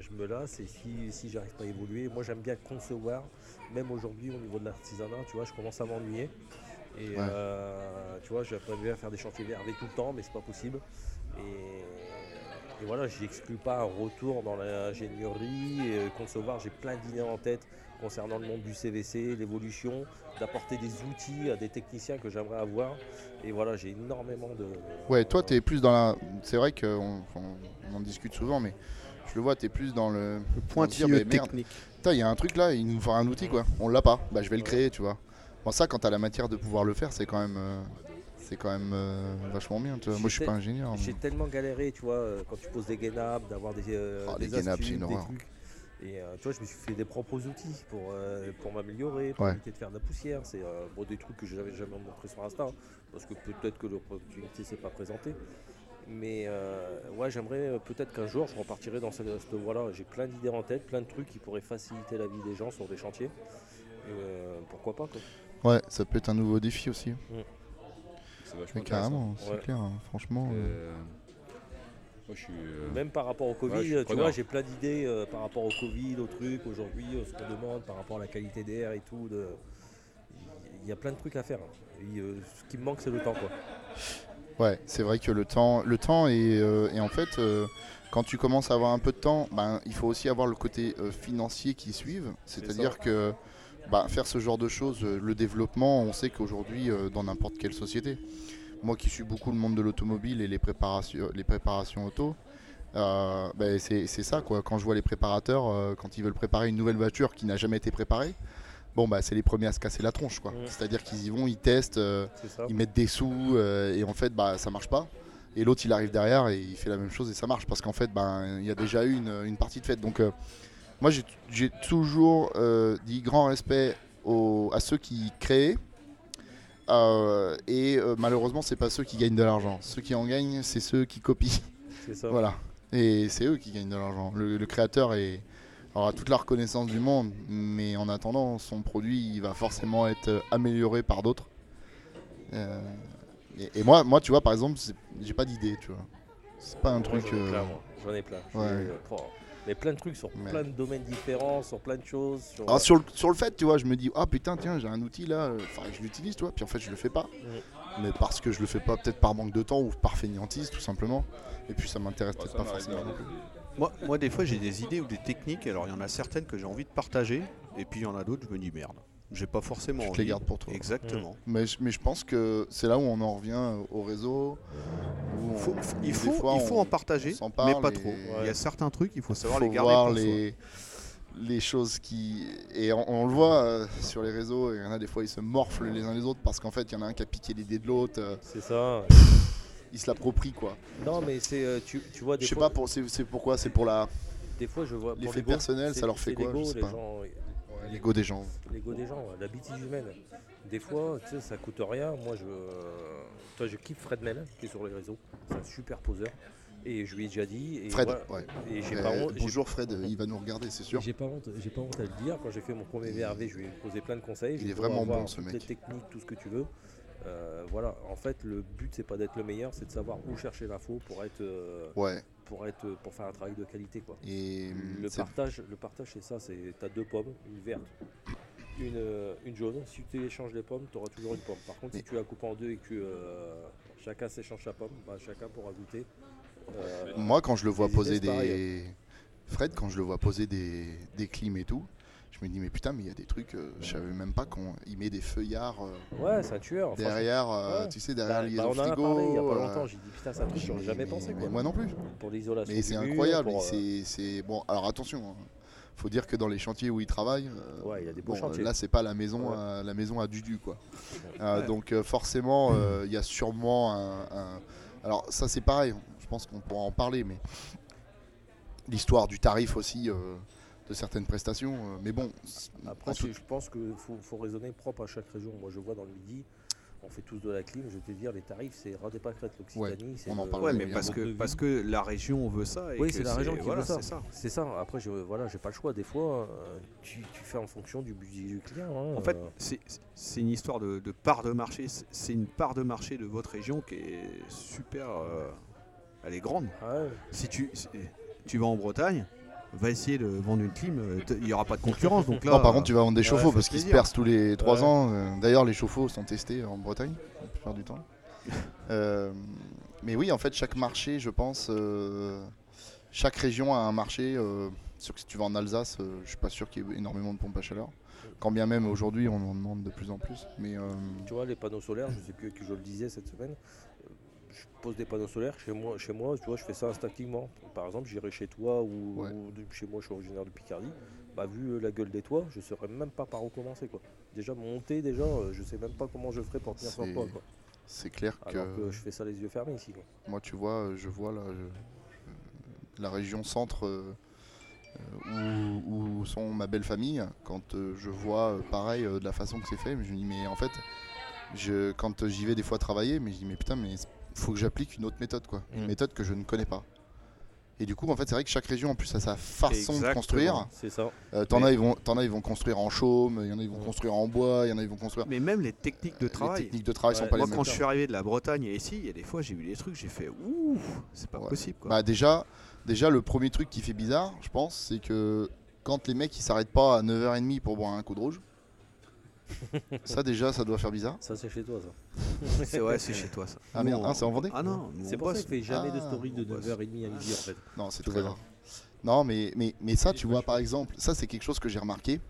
je me lasse et si, si j'arrive pas à évoluer, moi j'aime bien concevoir, même aujourd'hui au niveau de l'artisanat, tu vois, je commence à m'ennuyer. Et euh, tu vois, j'ai prévu à faire des chantiers verts tout le temps, mais c'est pas possible. Et, et voilà, j'exclus pas un retour dans l'ingénierie et concevoir, j'ai plein d'idées en tête concernant le monde du CVC, l'évolution, d'apporter des outils à des techniciens que j'aimerais avoir. Et voilà, j'ai énormément de. Ouais, toi, tu es plus dans la. C'est vrai qu'on on en discute souvent, mais je le vois, tu es plus dans le. Le pointilleux technique. Il y a un truc là, il nous faut un outil, quoi. On l'a pas. Bah, je vais le créer, tu vois. Bon, ça, quand tu as la matière de pouvoir le faire, c'est quand même. Euh, c'est quand même euh, vachement bien. Tu vois. Moi, je suis pas ingénieur. J'ai tellement galéré, tu vois, euh, quand tu poses des gainables, d'avoir des, oh, des, des astuces, des trucs. Et euh, tu vois, je me suis fait des propres outils pour, euh, pour m'améliorer, pour éviter de faire de la poussière. C'est euh, des trucs que je n'avais jamais montré sur Insta, hein, parce que peut-être que l'opportunité ne s'est pas présentée. Mais ouais, j'aimerais peut-être qu'un jour je repartirai dans cette, voie-là. J'ai plein d'idées en tête, plein de trucs qui pourraient faciliter la vie des gens sur des chantiers. pourquoi pas quoi. Ouais, ça peut être un nouveau défi aussi. Mm. carrément, c'est clair, hein. franchement. Euh, Même par rapport au Covid, tu vois, j'ai plein d'idées euh, par rapport au Covid, au truc, aujourd'hui, euh, ce qu'on demande par rapport à la qualité d'air et tout. Il y a plein de trucs à faire. Hein. ce qui me manque, c'est le temps, quoi. Ouais, c'est vrai que le temps, le temps est, et en fait, quand tu commences à avoir un peu de temps, ben, il faut aussi avoir le côté financier qui suive. C'est-à-dire que bah, faire ce genre de choses, le développement, on sait qu'aujourd'hui, dans n'importe quelle société, moi qui suis beaucoup le monde de l'automobile et les préparations, les préparations auto, euh, ben, c'est ça quoi. Quand je vois les préparateurs, euh, quand ils veulent préparer une nouvelle voiture qui n'a jamais été préparée, bon bah c'est les premiers à se casser la tronche quoi. C'est-à-dire qu'ils y vont, ils testent, euh, ils mettent des sous et en fait bah ça marche pas. Et l'autre il arrive derrière et il fait la même chose et ça marche parce qu'en fait ben il y a déjà eu une, partie de fait. Donc moi j'ai toujours dit grand respect à ceux qui créent euh, et euh, malheureusement, c'est pas ceux qui gagnent de l'argent. Ceux qui en gagnent, c'est ceux qui copient. C'est ça. Voilà. Et c'est eux qui gagnent de l'argent. Le, créateur est, aura toute la reconnaissance du monde, mais en attendant, son produit il va forcément être amélioré par d'autres. Euh, et, moi, moi, tu vois, par exemple, j'ai pas d'idée, tu vois. C'est pas un truc. J'en ai plein. Ouais mais plein de trucs sur plein de domaines différents, sur plein de choses. Sur, ah, sur, le, sur, le, fait, tu vois, je me dis, ah putain, tiens, j'ai un outil là, euh, enfin, je l'utilise, tu vois, puis en fait, je le fais pas. Mais parce que je le fais pas, peut-être par manque de temps ou par fainéantise, tout simplement. Et puis, ça m'intéresse peut-être pas forcément. Moi, moi, des fois, j'ai des idées ou des techniques, alors il y en a certaines que j'ai envie de partager, et puis il y en a d'autres, je me dis merde. J'ai pas forcément. Je les garde pour toi. Exactement. Mais, mais je pense que c'est là où on en revient au réseau. il, faut, il faut en partager, mais pas trop. Il y a certains trucs, il faut savoir les garder voir les, les choses qui. Et on, le voit euh, sur les réseaux, il y en a des fois, ils se morflent les uns les autres parce qu'en fait, il y en a un qui a piqué l'idée de l'autre. Euh, c'est ça. il se l'approprie, quoi. Non, mais c'est. Euh, tu, tu, vois, des Je sais pas, pour, c'est pourquoi, c'est pour la. Des fois, je vois. L'effet personnel, ça leur fait quoi je sais pas. L'ego des gens. L'ego des gens, la bêtise humaine. Des fois, tu sais, ça coûte rien. Moi, je, toi, je kiffe Fred Mel, qui est sur les réseaux. C'est un super poseur. Et je lui ai déjà dit. Et Fred, voilà. ouais. Et j'ai pas honte. bonjour Fred, il va nous regarder, c'est sûr. J'ai pas honte, j'ai pas honte à le dire. Quand j'ai fait mon premier VRV, je lui ai posé plein de conseils. Il est vraiment bon, ce toutes mec. les techniques, tout ce que tu veux. Euh, voilà. En fait, le but c'est pas d'être le meilleur, c'est de savoir où chercher l'info pour être, euh, Ouais. Pour être, pour faire un travail de qualité quoi. Et Le partage, le partage c'est ça. C'est t'as deux pommes, une verte, une, euh, une jaune. Si tu échanges les pommes, tu auras toujours une pomme. Par contre, Mais- si tu la coupes en deux et que euh, chacun s'échange sa pomme, bah, chacun pourra goûter. Euh, Moi, quand je le vois poser idées, c'est pareil, des. Fred, quand je le vois poser des, des clims et tout, je me dis, mais putain, mais il y a des trucs, euh, je savais même pas qu'il met des feuillards euh, Ouais, c'est un tueur. derrière, euh, ouais. tu sais, derrière Bah, les bah, on en a parlé il y a pas euh, longtemps. J'ai dit putain, truc que j'aurais mais- jamais mais- pensé. mais quoi. moi non plus. Pour l'isolation. Mais c'est incroyable. c'est- bon. Alors attention, hein. faut dire que dans les chantiers où il travaille, Ouais, il y a des beaux bon, chantiers. là c'est pas la maison, Ouais. à, la maison à Dudu quoi. Donc forcément, il y a sûrement un, un- Alors ça c'est pareil. Je pense qu'on pourra en parler, mais l'histoire du tarif aussi. De certaines prestations, euh, mais bon, Après, tout- je pense qu'il faut, faut raisonner propre à chaque région. Moi, je vois dans le midi, on fait tous de la clim. Je vais te dire, les tarifs, c'est ras des pâquerettes. L'Occitanie, c'est on en le- parle, Ouais, mais parce que, parce que la région veut ça. Et Oui, c'est la région qui voilà, veut ça. c'est ça. C'est ça. Après, je, voilà, j'ai pas le choix. Des fois, euh, tu, tu fais en fonction du budget du client. hein, En fait, euh. c'est c'est une histoire de, de part de marché. C'est- une part de marché de votre région qui est super. euh, elle est grande. Ah ouais. Si tu, si tu vas en Bretagne, va essayer de vendre une clim, euh, il n'y aura pas de concurrence. Donc là, Non, par contre, tu vas vendre des chauffe-eau parce qu'ils se percent tous les 3 Ouais. ans. Euh, D'ailleurs, les chauffe-eau sont testés en Bretagne la plupart du temps. Euh, mais oui, en fait, chaque marché, je pense, euh, chaque région a un marché. euh, sûr que si tu vas en Alsace, euh, je suis pas sûr qu'il y ait énormément de pompes à chaleur. Quand bien même aujourd'hui, on en demande de plus en plus. Mais euh, Tu vois, les panneaux solaires, je sais plus que je le disais cette semaine. Pose des panneaux solaires chez moi, chez moi, tu vois, je fais ça instinctivement. Par exemple, j'irai chez toi ou, Ouais. ou de- chez moi, je suis originaire de Picardie. Bah, vu euh, la gueule des toits, je saurais même pas par où commencer quoi. Déjà monter, déjà, euh, je sais même pas comment je ferai pour tenir sur le C'est- toit quoi. c'est clair que, Alors que je fais ça les yeux fermés ici quoi. moi, tu vois, euh, je vois là, je- la région centre euh, euh, où, où sont ma belle famille. Quand euh, je vois euh, pareil de la façon que c'est fait, je me dis, mais en fait, je, quand j'y vais des fois travailler, mais je dis, mais putain, mais faut que j'applique une autre méthode, quoi. Une Mm. méthode que je ne connais pas. Et du coup, en fait, c'est vrai que chaque région, en plus, a sa façon de construire. C'est ça. Euh, T'en as, ils vont, t'en as, ils vont construire en chaume, il y en a, ils vont Mm. construire en bois, il y en a, ils vont construire. Mais même les techniques de Les travail. techniques de travail sont pas Moi, les mêmes. quand je suis arrivé de la Bretagne et ici, il y a des fois, j'ai vu des trucs, j'ai fait ouh, c'est pas Ouais. possible. Quoi. Bah déjà, déjà le premier truc qui fait bizarre, je pense, c'est que quand les mecs ils s'arrêtent pas à 9h30 pour boire un coup de rouge, ça déjà ça doit faire bizarre. Ça c'est chez toi ça. c'est ouais, c'est chez toi ça. Ah merde, hein, c'est en Vendée Ah non, C'est pour ça qu'il fait jamais de Ah, story de on bosse. 9h30 à midi en fait. Non, c'est Tout très rare. Non, mais, mais, mais ça, tu vois, par exemple, ça c'est quelque chose que j'ai remarqué.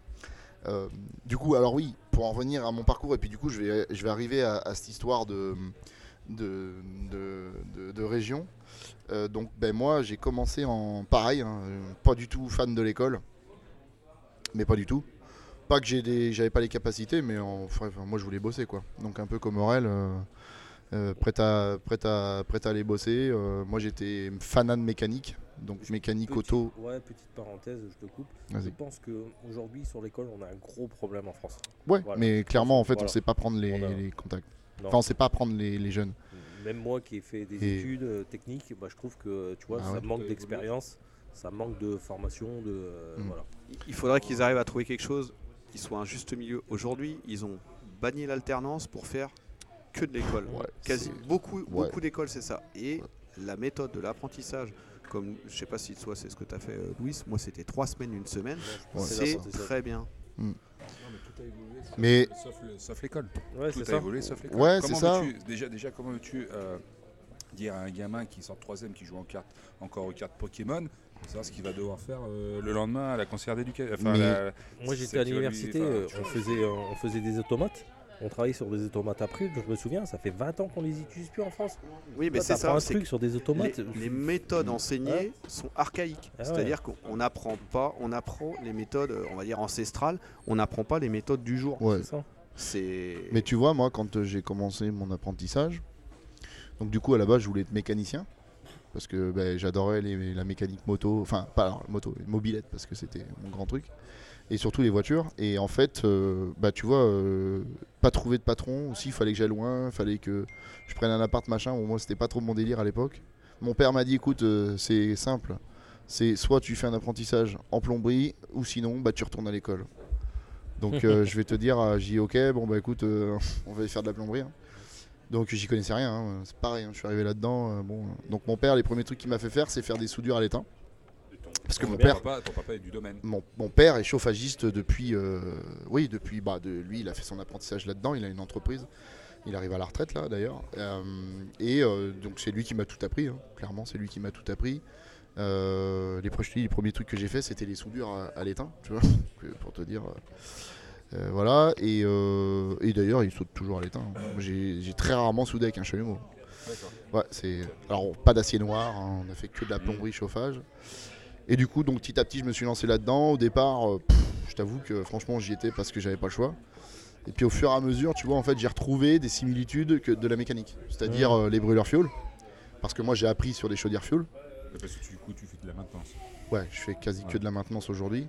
Euh, du coup, alors oui, pour en revenir à mon parcours, et puis du coup, je vais, je vais arriver à, à cette histoire de, de, de, de- de région. Euh, donc, ben moi, j'ai commencé en pareil, hein, pas du tout fan de l'école, mais pas du tout. Pas que j'ai des, j'avais pas les capacités, mais en, enfin, moi, je voulais bosser, quoi. Donc, un peu comme Aurel. euh, euh, prêt, à, prêt, à, prêt à aller bosser. Euh, moi j'étais fanat de mécanique, donc mécanique Petit- auto. Ouais, petite parenthèse, je te coupe. Je pense qu'aujourd'hui sur l'école, on a un gros problème en France. Ouais, Voilà. mais clairement en fait Voilà. on sait pas prendre les, On a- les contacts. Non. Enfin on sait pas prendre les, les jeunes. Même moi qui ai fait des Et- études techniques, bah, je trouve que tu vois, Ah ça ouais. manque d'expérience, ça manque de formation, de euh, Mm. voilà. Il faudrait qu'ils arrivent à trouver quelque chose qui soit un juste milieu. Aujourd'hui, ils ont banni l'alternance pour faire que de l'école. Ouais, Quasi beaucoup, ouais. beaucoup d'écoles, c'est ça. Et la méthode de l'apprentissage, comme je sais pas si toi c'est ce que tu as fait, euh, Louis, moi c'était trois semaines, une semaine. C'est très bien. Non, mais tout a évolué, sauf- Mais- l'école. Ouais, tout c'est a ça. évolué sauf l'école. Ouais, Comment c'est ça. veux-tu- Déjà, déjà, comment veux-tu euh, dire à un gamin qui sort troisième, qui joue en carte, encore aux cartes Pokémon, savoir ce qu'il va devoir faire euh, le lendemain à la conseillère d'éducation enfin, Mais- la- Moi j'étais à lui- l'université, enfin, euh, on, faisait, euh, on faisait des automates. On travaillait sur des automates après, je me souviens, ça fait 20 ans qu'on les utilise plus en France. Oui, mais c'est ça. un truc sur des automates. les, les méthodes enseignées sont archaïques. Ah ouais. C'est-à-dire qu'on n'apprend pas, on apprend les méthodes, on va dire ancestrales, on n'apprend pas les méthodes du jour. Ouais. C'est. Mais tu vois moi quand j'ai commencé mon apprentissage, donc du coup à la base je voulais être mécanicien parce que ben, j'adorais la mécanique moto, enfin pas alors, moto, mobilette parce que c'était mon grand truc. Et surtout les voitures. Et en fait, euh, bah tu vois, euh, pas trouver de patron aussi, il fallait que j'aille loin, il fallait que je prenne un appart machin. Au moins c'était pas trop mon délire à l'époque. Mon père m'a dit écoute, euh, c'est simple. C'est soit tu fais un apprentissage en plomberie, ou sinon bah, tu retournes à l'école. Donc je vais te dire, j'ai dit ok, bon bah écoute, on va faire de la plomberie. hein. Donc j'y connaissais rien, hein, c'est pareil, hein, je suis arrivé là-dedans. euh, bon, donc mon père, les premiers trucs qu'il m'a fait faire, c'est faire des soudures à l'étain. Parce que mon père, papa, ton papa est du domaine. mon, mon père est chauffagiste depuis, euh, oui, depuis, bah, de, lui, il a fait son apprentissage là-dedans, il a une entreprise. Il arrive à la retraite là d'ailleurs. Euh, et euh, donc c'est lui qui m'a tout appris, hein. clairement, c'est lui qui m'a tout appris. Euh, les, les premiers trucs que j'ai fait, c'était les soudures à, à l'étain, tu vois, pour te dire. Euh, voilà, et, euh, et d'ailleurs, il saute toujours à l'étain. J'ai très rarement soudé avec un chalumeau. Ouais, c'est. Alors, pas d'acier noir, hein, on a fait que de la plomberie chauffage. Et du coup, donc petit à petit, je me suis lancé là-dedans. Au départ, euh, pff, je t'avoue que franchement, j'y étais parce que j'avais pas le choix. Et puis au fur et à mesure, tu vois, en fait, j'ai retrouvé des similitudes que de la mécanique, c'est-à-dire euh, les brûleurs fuel. Parce que moi, j'ai appris sur des chaudières fuel. Parce que du coup, tu fais de la maintenance. Ouais, je fais quasi que de la maintenance aujourd'hui.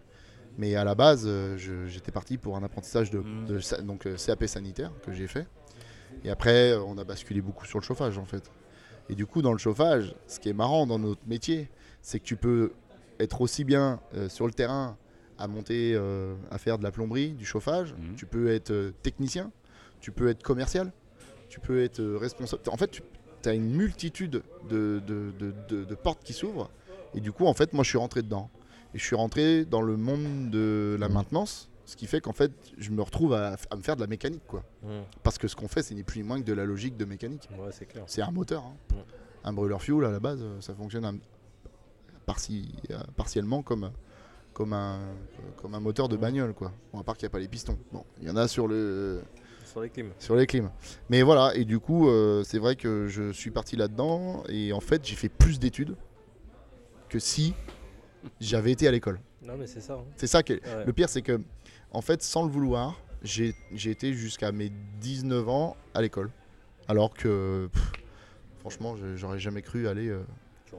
Mais à la base, euh, j'étais parti pour un apprentissage de, de sa- donc, euh, CAP sanitaire que j'ai fait. Et après, euh, on a basculé beaucoup sur le chauffage en fait. Et du coup, dans le chauffage, ce qui est marrant dans notre métier, c'est que tu peux être aussi bien euh, sur le terrain à monter, euh, à faire de la plomberie, du chauffage. Mhm. Tu peux être euh, technicien, tu peux être commercial, tu peux être responsable. En fait, tu as une multitude de, de- de- de- de portes qui s'ouvrent. Et du coup, en fait, moi, je suis rentré dedans. Et je suis rentré dans le monde de la maintenance, ce qui fait qu'en fait, je me retrouve à, à me faire de la mécanique, quoi. Mmh. Parce que ce qu'on fait, c'est ni plus ni moins que de la logique de mécanique. Ouais, c'est clair. C'est un moteur. hein. Ouais. Un brûleur fuel, à la base, euh, ça fonctionne un- parti- euh, partiellement comme, comme, un, comme un moteur de bagnole, quoi. Bon, à part qu'il n'y a pas les pistons. Bon, il y en a sur le, Sur les clims. sur les clims. Mais voilà, et du coup, euh, c'est vrai que je suis parti là-dedans et en fait, j'ai fait plus d'études que si j'avais été à l'école. Non, mais c'est ça. hein. C'est ça qui est. Ouais. Le pire, c'est que, en fait, sans le vouloir, j'ai été jusqu'à mes 19 ans à l'école. Alors que, pff, franchement, j'aurais jamais cru aller euh,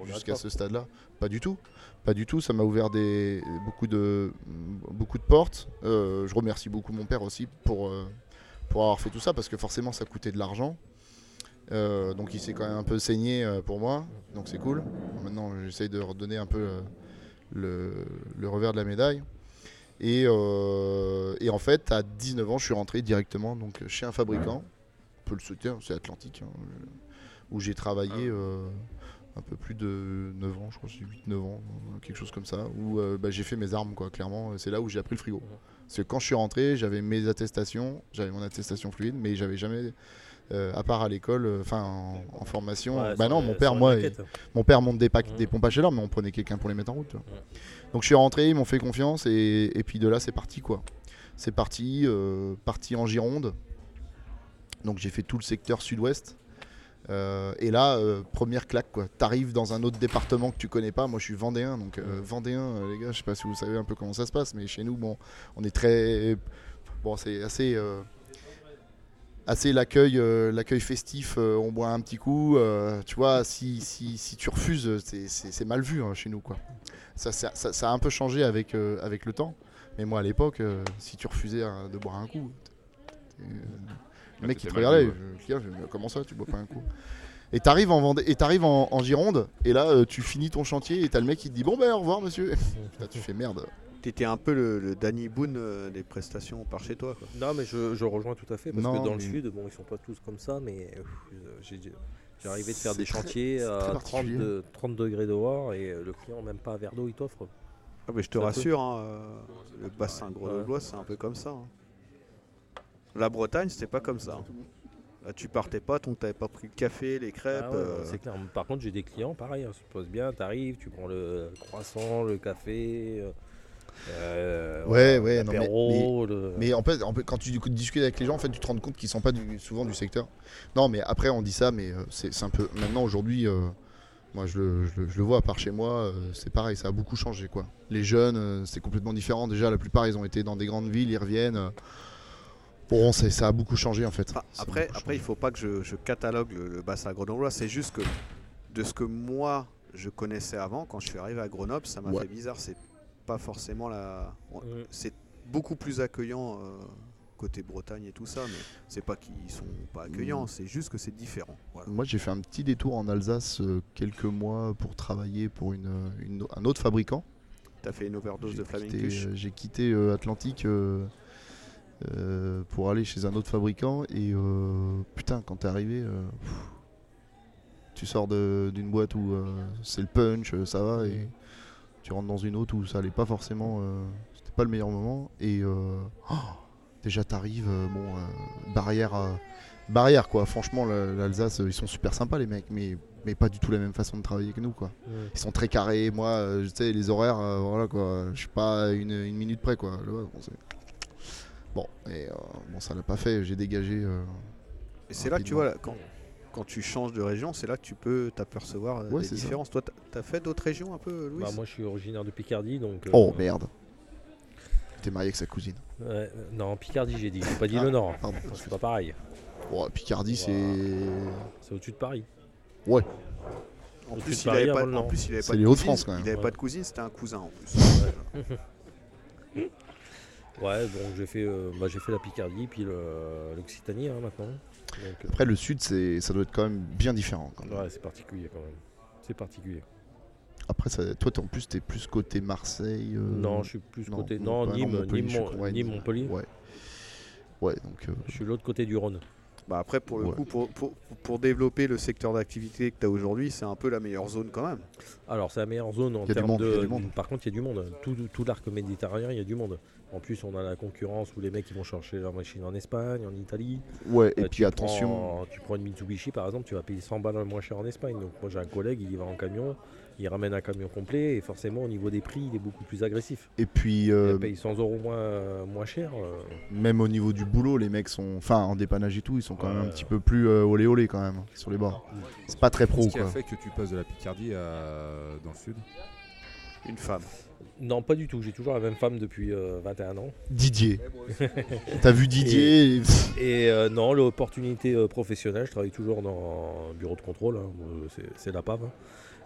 jusqu'à ce stade-là. Pas du tout. Pas du tout. Ça m'a ouvert des, beaucoup, de, beaucoup de portes. Euh, je remercie beaucoup mon père aussi pour, euh, pour avoir fait tout ça parce que forcément, ça coûtait de l'argent. Donc il s'est quand même un peu saigné pour moi, donc c'est cool. Maintenant j'essaye de redonner un peu le, le revers de la médaille. Et, euh, et en fait, à 19 ans, je suis rentré directement donc, chez un fabricant, on peut le sauter, hein, c'est Atlantique, hein, euh, où j'ai travaillé euh, un peu plus de 9 ans, je crois que c'est 8-9 ans, quelque chose comme ça, où euh, bah, j'ai fait mes armes, quoi, clairement, c'est là où j'ai appris le frigo. Parce que quand je suis rentré, j'avais mes attestations, j'avais mon attestation fluide, mais j'avais jamais, euh, à part à l'école, euh, enfin en, en formation, Ouais, bah non, les- mon père, moi, mon père monte des, Mhm. des pompes à chaleur, mais on prenait quelqu'un pour les mettre en route. tu vois. Ouais. Donc je suis rentré, ils m'ont fait confiance et, et puis de là c'est parti quoi. C'est parti, euh, parti en Gironde. Donc j'ai fait tout le secteur sud-ouest. Euh, et là, première claque quoi. T'arrives dans un autre département que tu connais pas. Moi je suis vendéen, donc euh, vendéen, les gars, je sais pas si vous savez un peu comment ça se passe, mais chez nous, bon, on est très, bon, c'est assez. Assez l'accueil euh, l'accueil festif euh, on boit un petit coup euh, tu vois si, si, si tu refuses c'est- mal vu hein, chez nous quoi. Ça, ça, ça- ça a un peu changé avec, avec le temps. Mais moi à l'époque si tu refusais euh, de boire un coup le mec t'étais il te regardait ouais. comment ça tu bois pas un coup? Et t'arrives en Vendée, et t'arrives en, en Gironde et là euh, tu finis ton chantier et t'as le mec qui te dit bon ben au revoir monsieur Putain, tu fais merde T'étais un peu le, le Danny Boone euh, des prestations par chez toi. Quoi. Non, mais je, je rejoins tout à fait parce Non, que dans le sud, bon, ils sont pas tous comme ça, mais euh, j'ai j'ai arrivé de faire C'est des très- chantiers à très 30, particulier. de- 30 degrés dehors et le client, même pas un verre d'eau, il t'offre. Ah, mais je te rassure, hein, le bassin grenoblois, c'est un peu comme ça. hein. La Bretagne, c'était pas comme ça. hein. Là, tu partais pas tant que t'avais pas pris le café, les crêpes. Ah ouais, euh, C'est clair. Par contre, j'ai des clients, pareil, hein, ça se passe bien, t'arrives, tu prends le croissant, le café. euh, euh, Ouais, voilà, ouais, non, mais- le- Mais en fait, en fait, quand tu discutes avec les gens, en fait, tu te rends compte qu'ils sont pas du- souvent du secteur. Non, mais après, on dit ça, mais euh, c'est un peu. Maintenant, aujourd'hui, euh, moi, je le, je le- je le vois par chez moi, euh, c'est pareil, ça a beaucoup changé, quoi. Les jeunes, euh, c'est complètement différent. Déjà, la plupart, ils ont été dans des grandes villes, ils reviennent. Bon, c'est- ça a beaucoup changé, en fait. Ah, après, après, il changé. faut pas que je, je catalogue le, le bassin grenoblois. C'est juste que de ce que moi je connaissais avant, quand je suis arrivé à Grenoble, ça m'a Ouais. fait bizarre. C'est pas forcément la. on- Mm. C'est beaucoup plus accueillant euh, côté Bretagne et tout ça, mais c'est pas qu'ils sont pas accueillants, Mm. c'est juste que c'est différent. Voilà. Moi, j'ai fait un petit détour en Alsace euh, quelques mois pour travailler pour une, une- un autre fabricant. T'as fait une overdose de flamencuche euh, J'ai quitté euh, Atlantique euh, pour aller chez un autre fabricant et euh, putain, quand t'es arrivé, euh, pff, tu sors d'une boîte où c'est le punch, ça va, et tu rentres dans une autre où ça allait pas forcément, c'était pas le meilleur moment et oh, déjà t'arrives, bon, barrière, barrière quoi. Franchement, la- l'Alsace, ils sont super sympas les mecs, mais mais pas du tout la même façon de travailler que nous quoi ils sont très carrés. Moi, euh, je sais, les horaires, euh, voilà quoi. Je suis pas une, une minute près quoi. Bon, bon, et euh, bon, ça l'a pas fait. J'ai dégagé. euh, Et c'est là que tu vois, là, quand, quand tu changes de région, c'est là que tu peux t'apercevoir euh, Ouais, des c'est ça. différences. Toi, t'as- fait d'autres régions un peu, Louis Bah, moi je suis originaire de Picardie donc. euh, Oh merde. T'es marié avec sa cousine. ouais, non, Picardie j'ai dit, j'ai pas dit Ah, le Nord. Pardon. C'est pas pareil. Bon, Picardie, Wow. c'est. C'est au-dessus de Paris. Ouais. En plus, il avait pas, en plus, il avait C'est pas de les cousine, Hauts-de-France, quand même. Il avait Ouais. pas de cousine, c'était un cousin en plus. Ouais, donc j'ai fait, euh, bah, j'ai fait la Picardie puis l'Occitanie hein, maintenant. Donc, euh, Après, le sud, c'est, ça doit être quand même bien différent. quand même. ouais, c'est particulier quand même. C'est particulier. Après, ça, toi, en plus, t'es plus côté Marseille. euh, non, je suis plus non, côté. non, Nîmes, Montpellier, Nîmes, je suis Mon- con- ouais, Nîmes, Montpellier. Ouais. Ouais, donc. euh, Je suis de l'autre côté du Rhône. Bah après, pour le Ouais. coup, pour, pour, pour développer le secteur d'activité que tu as aujourd'hui, c'est un peu la meilleure zone quand même. Alors c'est la meilleure zone en termes monde, il y a de. du monde. Par contre, il y a du monde. Tout, tout l'arc méditerranéen, il y a du monde. En plus, on a la concurrence où les mecs ils vont chercher leur machine en Espagne, en Italie. Ouais, et Euh, puis tu attention. prends- tu prends une Mitsubishi par exemple, tu vas payer 100 balles moins cher en Espagne. Donc moi j'ai un collègue, il y va en camion, il ramène un camion complet et forcément au niveau des prix, il est beaucoup plus agressif. Et puis, Il euh, paye 100 euros moins, moins cher. euh, même au niveau du boulot, les mecs sont. Enfin, en dépannage et tout, ils sont quand même un petit peu plus euh, olé olé quand même, sur les bords. C'est pas très pro Qu'est-ce qui a fait que tu passes de la Picardie à... dans le sud? Une femme. Non, pas du tout. J'ai toujours la même femme depuis euh, 21 ans. Didier. T'as vu Didier et- Et euh, non, l'opportunité euh, professionnelle, je travaille toujours dans un bureau de contrôle, hein, c'est- la PAV.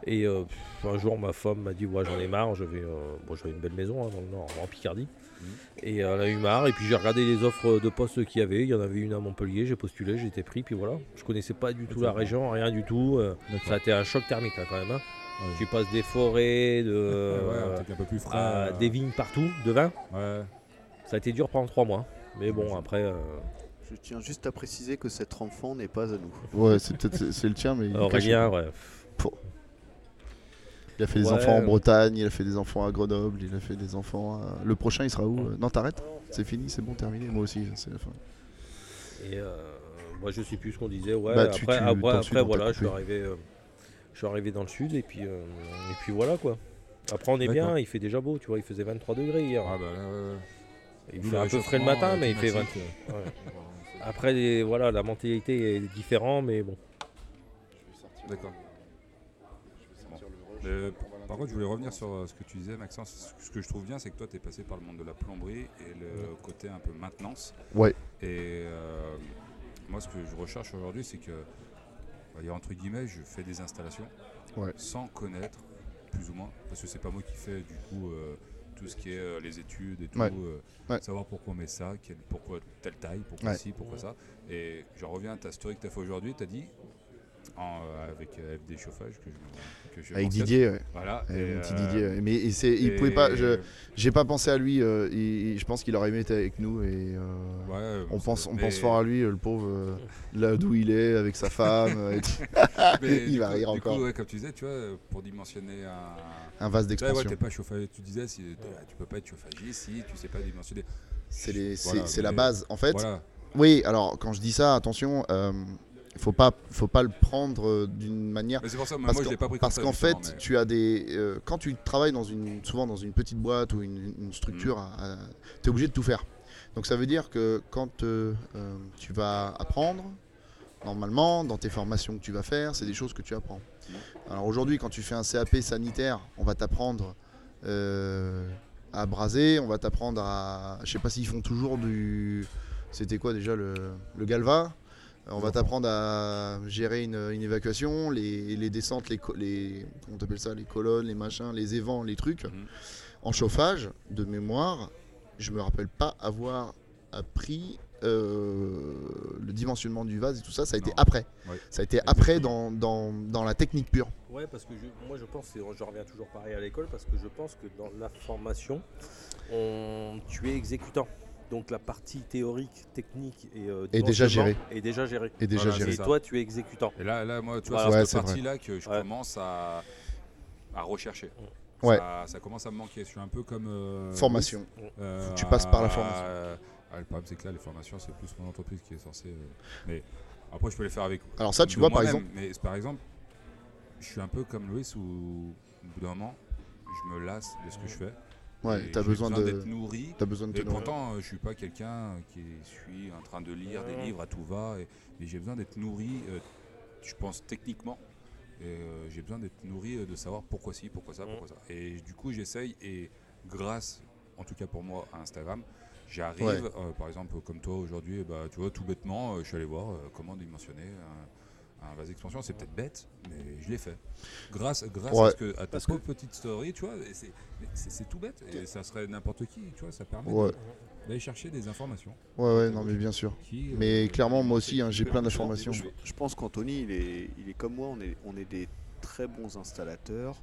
Et euh, pff, un jour, ma femme m'a dit Ouais, j'en ai marre, j'avais euh, bon, j'avais une belle maison hein, dans le Nord, en Picardie. Et elle a eu marre, et puis j'ai regardé les offres de postes qu'il y avait. Il y en avait une à Montpellier, j'ai postulé, j'ai été pris, puis voilà. Je connaissais pas du tout la région, rien du tout. euh, ça a été un choc thermique hein, quand même. Hein. Ouais. Tu passes des forêts, de, Ouais, un truc un peu plus frais. à euh, des vignes partout, de vin. Ouais. Ça a été dur pendant trois mois. Mais bon, après. euh, Je tiens juste à préciser que cet enfant n'est pas à nous. Ouais, c'est peut-être c'est- le tien, mais il, Aurélien, ouais. il a fait des Ouais. enfants en Bretagne, il a fait des enfants à Grenoble, il a fait des enfants. à- Le prochain, il sera où euh Non, t'arrêtes C'est fini, c'est bon, terminé. Moi aussi, c'est la fin. Et euh, moi je sais plus ce qu'on disait. Ouais, Bah, tu- après, tu- après, après, voilà, je suis arrivé, euh, je suis arrivé dans le sud et puis euh, et puis voilà quoi. Après on est bien, il fait déjà beau, tu vois, il faisait 23 degrés hier. Ah bah là, ouais, il fait un peu frais le matin, mais il fait 20. climatique, euh. ouais. Après les, voilà, la mentalité est différente, mais bon. D'accord. Euh, par contre, je voulais revenir sur euh, ce que tu disais, Maxence. Ce que je trouve bien, c'est que toi, tu es passé par le monde de la plomberie et le côté un peu maintenance. Ouais. Et euh, moi, ce que je recherche aujourd'hui, c'est que, va dire entre guillemets, je fais des installations Ouais. sans connaître, plus ou moins, parce que c'est pas moi qui fais du coup euh, tout ce qui est euh, les études et tout, Ouais. euh, Ouais. savoir pourquoi on met ça, quel- pourquoi telle taille, pourquoi ci, pourquoi ça. Et je reviens à ta story que tu as fait aujourd'hui, tu as dit, en, euh, avec euh, FD Chauffage, que je, que je Avec. Didier, ouais. Voilà. Avec et, mon petit euh, Didier. ouais. Mais et c'est- il pouvait pas. je- J'ai pas pensé à lui. euh, il- je pense qu'il aurait aimé être avec nous et. euh, Ouais, On pense, on mais- pense fort à lui, euh, le pauvre, euh, là d'où il est, avec sa femme, euh, et tout. mais Il va coup- rire du encore. coup, ouais, comme tu disais, tu vois, pour dimensionner un. un vase ouais, d'expansion. pas tu disais, si, tu peux pas être chauffagiste si tu sais pas dimensionner. c'est les- c'est- Voilà, c'est la base. En fait, Voilà. oui, alors quand je dis ça, attention, euh, faut pas, faut pas le prendre euh, d'une manière. Mais c'est pour ça, moi, Parce moi je qu'en l'ai pas pris parce qu'en fait, mais- tu as des. euh, quand tu travailles dans une, souvent dans une petite boîte ou une, une structure, Mm. tu es obligé de tout faire. Donc ça veut dire que quand euh, tu vas apprendre, normalement, dans tes formations que tu vas faire, c'est des choses que tu apprends. Mm. Alors aujourd'hui, quand tu fais un CAP sanitaire, on va t'apprendre euh, à braser, on va t'apprendre à. Je sais pas s'ils font toujours du. C'était quoi déjà le, le galva? On va t'apprendre à gérer une, une évacuation, les, les descentes, les, les, comment t'appelles ça, les colonnes, les machins, les évents, les trucs. Mhm. En chauffage, de mémoire, je me rappelle pas avoir appris euh, le dimensionnement du vase et tout ça, ça a été après. Ouais. Ça a été après dans, dans, dans la technique pure. Ouais, parce que je- moi je pense, et je reviens toujours pareil à l'école, parce que je pense que dans la formation, on, tu es exécutant. Donc la partie théorique, technique et euh, Est déjà dimensionnement gérée. Est déjà gérée. Et déjà Voilà, géré. Et toi, tu es exécutant. Et là, là moi, tu vois, Voilà. c'est Ouais, cette partie-là que je Ouais. commence à, à rechercher. Ouais. Ça, ça commence à me manquer. Je suis un peu comme. euh, Formation. euh, tu passes par la formation. le problème, c'est que là, les formations, c'est plus mon entreprise qui est censée. euh, mais après, je peux les faire avec. Alors ça, tu vois, par exemple, Mais par exemple, je suis un peu comme Louis où, au bout d'un moment, je me lasse de ce que je fais. Ouais, t'as j'ai besoin de, d'être nourri. t'as besoin de Et pourtant, euh, je suis pas quelqu'un qui suis en train de lire des livres à tout va. Et, mais j'ai besoin d'être nourri, euh, je pense techniquement. Et euh, j'ai besoin d'être nourri de savoir pourquoi ci, pourquoi ça, pourquoi ça. Et du coup, j'essaye. Et grâce, en tout cas pour moi, à Instagram, j'arrive, Ouais. euh, par exemple, comme toi aujourd'hui, bah, tu vois, tout bêtement, euh, je suis allé voir euh, comment dimensionner un, un vase d'expansion. C'est peut-être bête, mais je l'ai fait. Grâce, grâce Ouais. à, ce que, à ta Parce que- petite story, tu vois, c'est- tout bête. Et ça serait n'importe qui, tu vois, ça permet Ouais, d'aller chercher des informations. ouais, ouais, non, mais bien sûr. qui, euh, Mais clairement, moi aussi, hein, j'ai plein d'informations. Je, je pense qu'Anthony, il est, il est comme moi, on est, on est des très bons installateurs,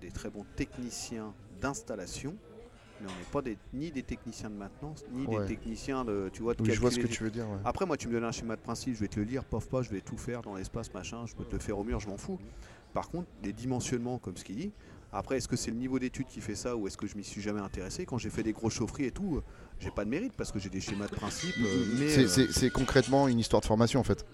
des très bons techniciens d'installation, mais on n'est pas des, ni des techniciens de maintenance, ni Ouais. des techniciens de, tu vois, de Oui, je vois ce que tu veux dire. ouais. Après, moi, tu me donnes un schéma de principe, je vais te le lire, pof, pof, je vais tout faire dans l'espace, machin, je peux te le faire au mur, je m'en fous. Par contre, les dimensionnements, comme ce qu'il dit, après, est-ce que c'est le niveau d'étude qui fait ça ou est-ce que je m'y suis jamais intéressé? Quand j'ai fait des gros chaufferies et tout, euh, j'ai pas de mérite parce que j'ai des schémas de principe. euh, mais, C'est- euh, concrètement une histoire de formation en fait.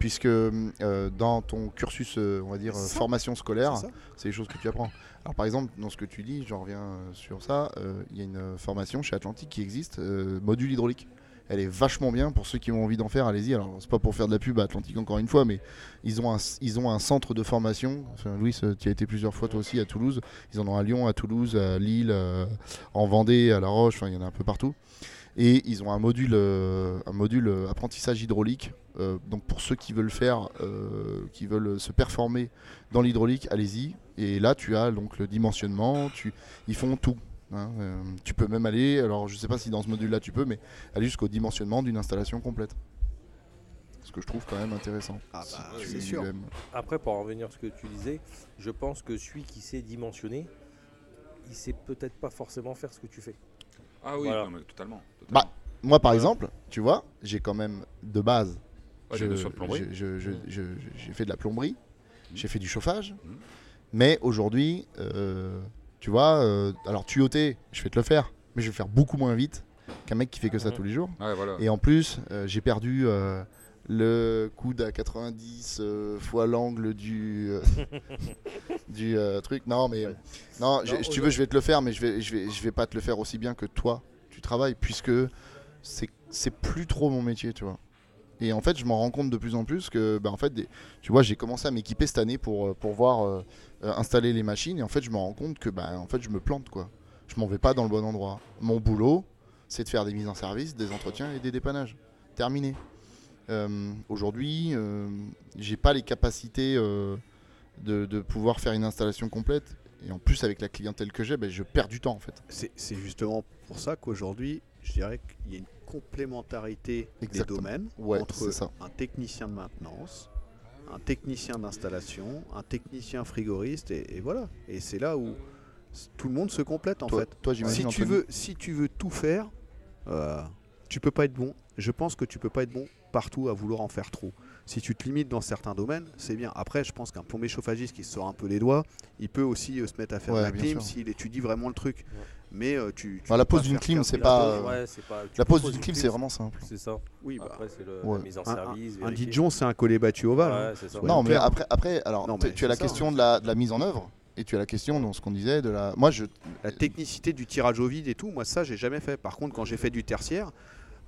Puisque euh, dans ton cursus, euh, on va dire, euh, ça. formation scolaire, c'est les choses que tu apprends. Alors par exemple, dans ce que tu dis, j'en reviens sur ça, il y a une formation chez Atlantique qui existe, module hydraulique. Elle est vachement bien pour ceux qui ont envie d'en faire, allez-y. Alors c'est pas pour faire de la pub à Atlantique encore une fois, mais ils ont un, ils ont un centre de formation. Enfin, Louis, tu as été plusieurs fois toi aussi à Toulouse. Ils en ont à Lyon, à Toulouse, à Lille, euh, en Vendée, à La Roche, enfin il y en a un peu partout. Et ils ont un module, euh, un module apprentissage hydraulique. Euh, donc pour ceux qui veulent faire, euh, qui veulent se performer dans l'hydraulique, allez-y. Et là, tu as donc le dimensionnement. Tu, ils font tout. hein. Euh, tu peux même aller. Alors, je sais pas si dans ce module-là tu peux, mais aller jusqu'au dimensionnement d'une installation complète. Ce que je trouve quand même intéressant. Ah bah, tu c'est sûr. aimes. Après, pour en revenir à ce que tu disais, je pense que celui qui sait dimensionner, il sait peut-être pas forcément faire ce que tu fais. Ah oui, Voilà. non, mais totalement. totalement. Bah, Moi, par exemple, tu vois, j'ai quand même de base. Je- J'ai fait de la plomberie, Mhm. j'ai fait du chauffage, Mhm. mais aujourd'hui, euh, tu vois, euh, alors tuyauter, je vais te le faire, mais je vais le faire beaucoup moins vite qu'un mec qui fait que ça tous les jours. Ouais, voilà. Et en plus, euh, j'ai perdu le coude à 90 euh, fois l'angle du, du truc. Non, mais non, j'ai- Non, si tu veux, je vais te le faire, mais je vais, je vais, je vais pas te le faire aussi bien que toi. Tu travailles, puisque c'est, c'est plus trop mon métier, tu vois. Et en fait, je m'en rends compte de plus en plus que, bah, en fait, tu vois, j'ai commencé à m'équiper cette année pour, euh, pour voir euh, euh, installer les machines. Et en fait, je me rends compte que, bah, en fait, je me plante, quoi. Je m'en vais pas dans le bon endroit. Mon boulot, c'est de faire des mises en service, des entretiens et des dépannages. Terminé. Aujourd'hui, euh, j'ai pas les capacités de, de pouvoir faire une installation complète. Et en plus, avec la clientèle que j'ai, ben, je perds du temps en fait. C'est justement pour ça qu'aujourd'hui, je dirais qu'il y a une complémentarité Exactement. des domaines Ouais, entre ça. un technicien de maintenance, un technicien d'installation, un technicien frigoriste, et, et voilà. Et c'est là où tout le monde se complète en Toi, fait. toi Si tu, veux, si tu veux tout faire, euh, tu peux pas être bon. Je pense que tu peux pas être bon partout à vouloir en faire trop. Si tu te limites dans certains domaines, c'est bien. Après, je pense qu'un plombier chauffagiste qui se sort un peu les doigts, il peut aussi euh, se mettre à faire Ouais, de la clim s'il étudie vraiment le truc. Mais euh, tu, tu Bah, la pose d'une clim, 15 c'est 000 pas, Ouais, tu La pose d'une une clim, c'est vraiment simple. C'est ça. Oui, bah, Après, c'est le- Ouais. la mise en un, service. un vérifier. Dijon, c'est un collet battu ovale. hein. Ouais. Ouais. non, mais clair. après, après alors, Non, tu- mais tu as la ça, question hein. de, la, de la mise en œuvre et tu as la question dans ce qu'on disait de la. Moi, je. La technicité du tirage au vide et tout, moi ça j'ai jamais fait. Par contre, quand j'ai fait du tertiaire,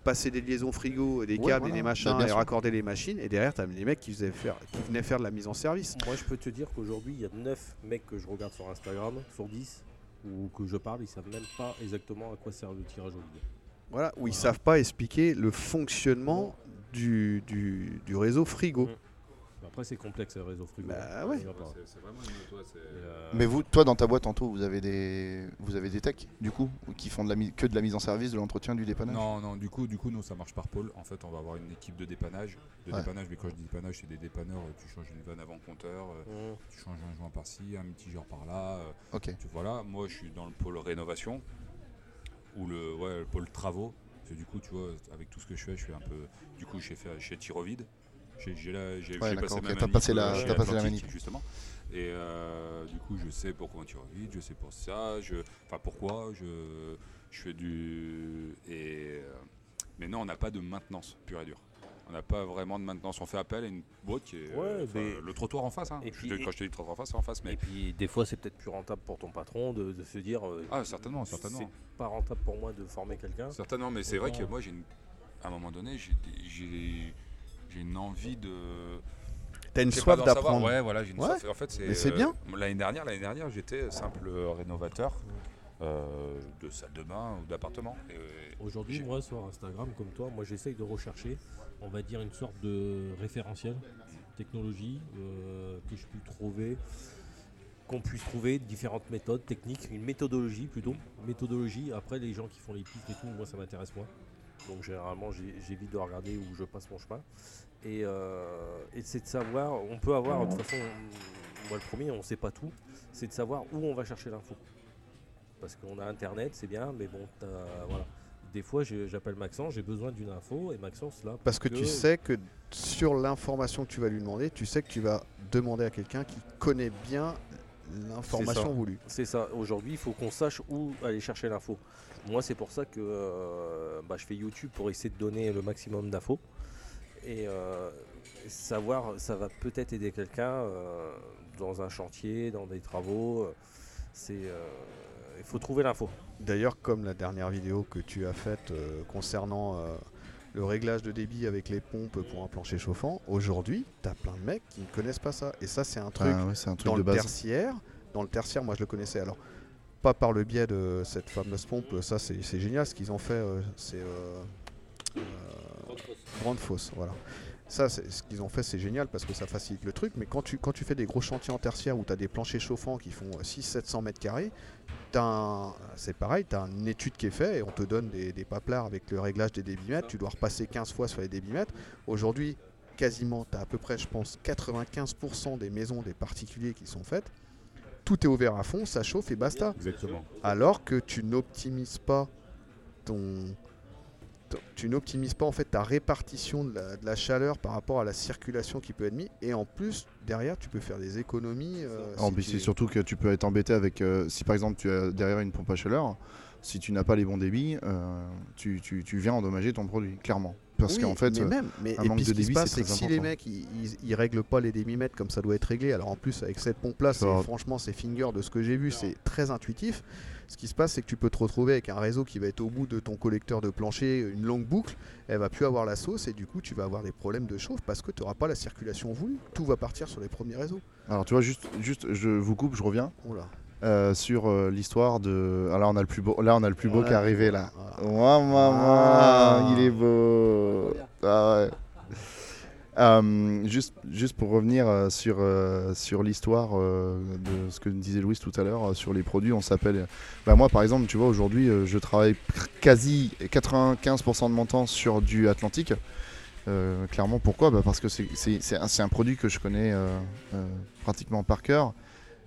passer des liaisons frigo, des Ouais, câbles voilà. et des machins Bah, bien et raccorder les machines, et derrière t'as des mecs qui, faisaient faire, qui venaient faire de la mise en service. Moi, je peux te dire qu'aujourd'hui, il y a 9 mecs que je regarde sur Instagram, sur 10, ou que je parle, ils savent même pas exactement à quoi sert le tirage au vide. Voilà, où ils savent pas expliquer le fonctionnement du, du, du réseau frigo. Mm. Après, c'est complexe le réseau frigo. Bah ouais. C'est vraiment une euh, Mais vous, toi, dans ta boîte, Anto, vous avez des, vous avez des techs, du coup, qui font de la que de la mise en service, de l'entretien, du dépannage? Non, non, du coup, du coup, nous, ça marche par pôle. En fait, on va avoir une équipe de dépannage. De Ouais. dépannage, mais quand je dis dépannage, c'est des dépanneurs. euh, Tu changes une vanne avant compteur, euh, hum, tu changes un joint par-ci, un mitigeur par-là. Ok. tu, voilà, moi, je suis dans le pôle rénovation ou le, ouais, le pôle travaux. Parce que du coup, tu vois, avec tout ce que je fais, je fais un peu. Du coup, j'ai fait chez Tirovide. J'ai Ouais, passé ok, ma t'as manip, passé la- euh, t'as passé la Atlantique, manip. justement. Et euh, du coup, je sais pourquoi on tire vite, je sais pour ça, je, enfin pourquoi, je, je fais du. Et, euh, mais non, on n'a pas de maintenance pure et dure. On n'a pas vraiment de maintenance. On fait appel à une boîte qui est. Ouais, euh, enfin, mais- Le trottoir en face. Hein. Et Je puis- te- quand je te dis trottoir en face, c'est en face. Mais... Et puis, des fois, c'est peut-être plus rentable pour ton patron de, de se dire. euh, Ah, certainement, certainement. C'est pas rentable pour moi de former quelqu'un. Certainement, mais c'est vrai que moi, j'ai une- à un moment donné, j'ai j'ai- une envie de. T'as une soif d'apprendre. Ouais, voilà, j'ai une Ouais. soif. En fait, c'est. Mais c'est euh, bien. L'année dernière, l'année dernière, j'étais simple rénovateur euh, de salle de bain ou d'appartement. Euh, Aujourd'hui, moi, sur Instagram, comme toi, moi, j'essaye de rechercher, on va dire, une sorte de référentiel technologie euh, que je puisse trouver, qu'on puisse trouver différentes méthodes techniques, une méthodologie plutôt. Méthodologie, après, les gens qui font les pistes et tout, moi, ça m'intéresse moins. Donc, généralement, j'évite de regarder où je passe mon chemin. Et, euh, et c'est de savoir, on peut avoir, de toute façon, moi, le premier, on ne sait pas tout, c'est de savoir où on va chercher l'info. Parce qu'on a Internet, c'est bien, mais bon, voilà. Des fois, j'appelle Maxence, j'ai besoin d'une info, et Maxence, là. Parce que tu sais que sur l'information que tu vas lui demander, tu sais que tu vas demander à quelqu'un qui connaît bien l'information voulue. C'est ça. Aujourd'hui, il faut qu'on sache où aller chercher l'info. Moi, c'est pour ça que euh, bah, je fais YouTube pour essayer de donner le maximum d'infos. Et euh, savoir, ça va peut-être aider quelqu'un euh, dans un chantier, dans des travaux. C'est, il faut trouver l'info. D'ailleurs, comme la dernière vidéo que tu as faite concernant le réglage de débit avec les pompes pour un plancher chauffant, aujourd'hui, tu as plein de mecs qui ne connaissent pas ça. Et ça, c'est un truc Ah ouais, c'est un truc dans de le base. tertiaire. Dans le tertiaire, moi je le connaissais. Alors, pas par le biais de cette fameuse pompe, ça c'est c'est génial. Ce qu'ils ont fait, euh, c'est. Euh, euh, Grande fosse, voilà. Ça, ce qu'ils ont fait, c'est génial parce que ça facilite le truc. Mais quand tu, quand tu fais des gros chantiers en tertiaire où tu as des planchers chauffants qui font 600-700 mètres carrés, c'est pareil, tu as une étude qui est faite et on te donne des, des paplards avec le réglage des débitmètres. Tu dois repasser 15 fois sur les débitmètres. Aujourd'hui, quasiment, tu as à peu près, je pense, 95% des maisons des particuliers qui sont faites. Tout est ouvert à fond, ça chauffe et basta. Exactement. Alors que tu n'optimises pas ton- tu n'optimises pas en fait ta répartition de la, de la chaleur par rapport à la circulation qui peut être mise. Et en plus, derrière, tu peux faire des économies. euh, En si c'est surtout que tu peux être embêté avec. euh, si par exemple tu as derrière une pompe à chaleur, si tu n'as pas les bons débits, euh, tu, tu- tu viens endommager ton produit, clairement. Parce Oui, qu'en fait, mais euh, même, mais, un manque puis de ce qui se débit, passe, c'est que si les mecs ils, ils- ils règlent pas les débitmètres comme ça doit être réglé, alors en plus avec cette pompe là, Ça va. franchement c'est finger de ce que j'ai vu, c'est très intuitif. Ce qui se passe, c'est que tu peux te retrouver avec un réseau qui va être au bout de ton collecteur de plancher, une longue boucle, elle va plus avoir la sauce et du coup tu vas avoir des problèmes de chauffe parce que tu n'auras pas la circulation voulue. Tout va partir sur les premiers réseaux. alors tu vois, juste, juste, je vous coupe, je reviens Oh là. euh, sur euh, l'histoire de. Alors on a le plus beau, là on a le plus beau qui est arrivé là. Voilà. Ouah, ouah, ouah, Ah. il est beau. Ah ouais. Euh, juste, juste pour revenir euh, sur, euh, sur l'histoire de ce que disait Louis tout à l'heure sur les produits, on s'appelle. Bah moi par exemple, tu vois, aujourd'hui je travaille quasi 95% de mon temps sur du Atlantique. Clairement, pourquoi? Bah Parce que c'est un, un produit que je connais pratiquement par cœur.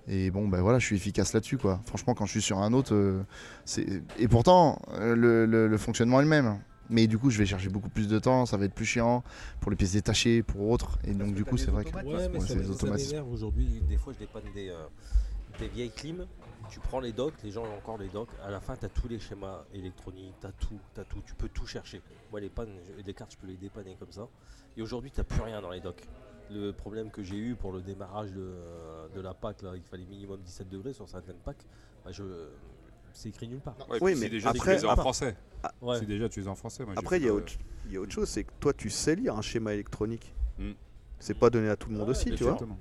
Et bon, bah voilà, je suis efficace là-dessus, quoi. Franchement, quand je suis sur un autre, c'est et pourtant le- le fonctionnement est le même. Mais du coup, je vais chercher beaucoup plus de temps, ça va être plus chiant pour les pièces détachées, pour autres. Et donc, du coup, des c'est vrai que. Ouais, Ouais, c'est les ça automatismes. aujourd'hui. Des fois, je dépanne des, euh, des vieilles clim. Tu prends les docks, les gens ont encore les docks. À la fin, tu as tous les schémas électroniques, tu as tout, t'as tout. Tu peux tout chercher. Moi, les pannes, les cartes, je peux les dépanner comme ça. Et aujourd'hui, tu n'as plus rien dans les docks. Le problème que j'ai eu pour le démarrage de, de la PAC, là, il fallait minimum 17 degrés sur certaines packs. Bah, je... C'est écrit nulle part. Ouais, Oui, mais déjà après- as en français. Ouais. Si déjà tu as en français. Moi, Après, il y, a autre- il y a autre chose, c'est que toi tu sais lire un schéma électronique. Hmm. C'est pas donné à tout le monde aussi, tu vois. Exactement.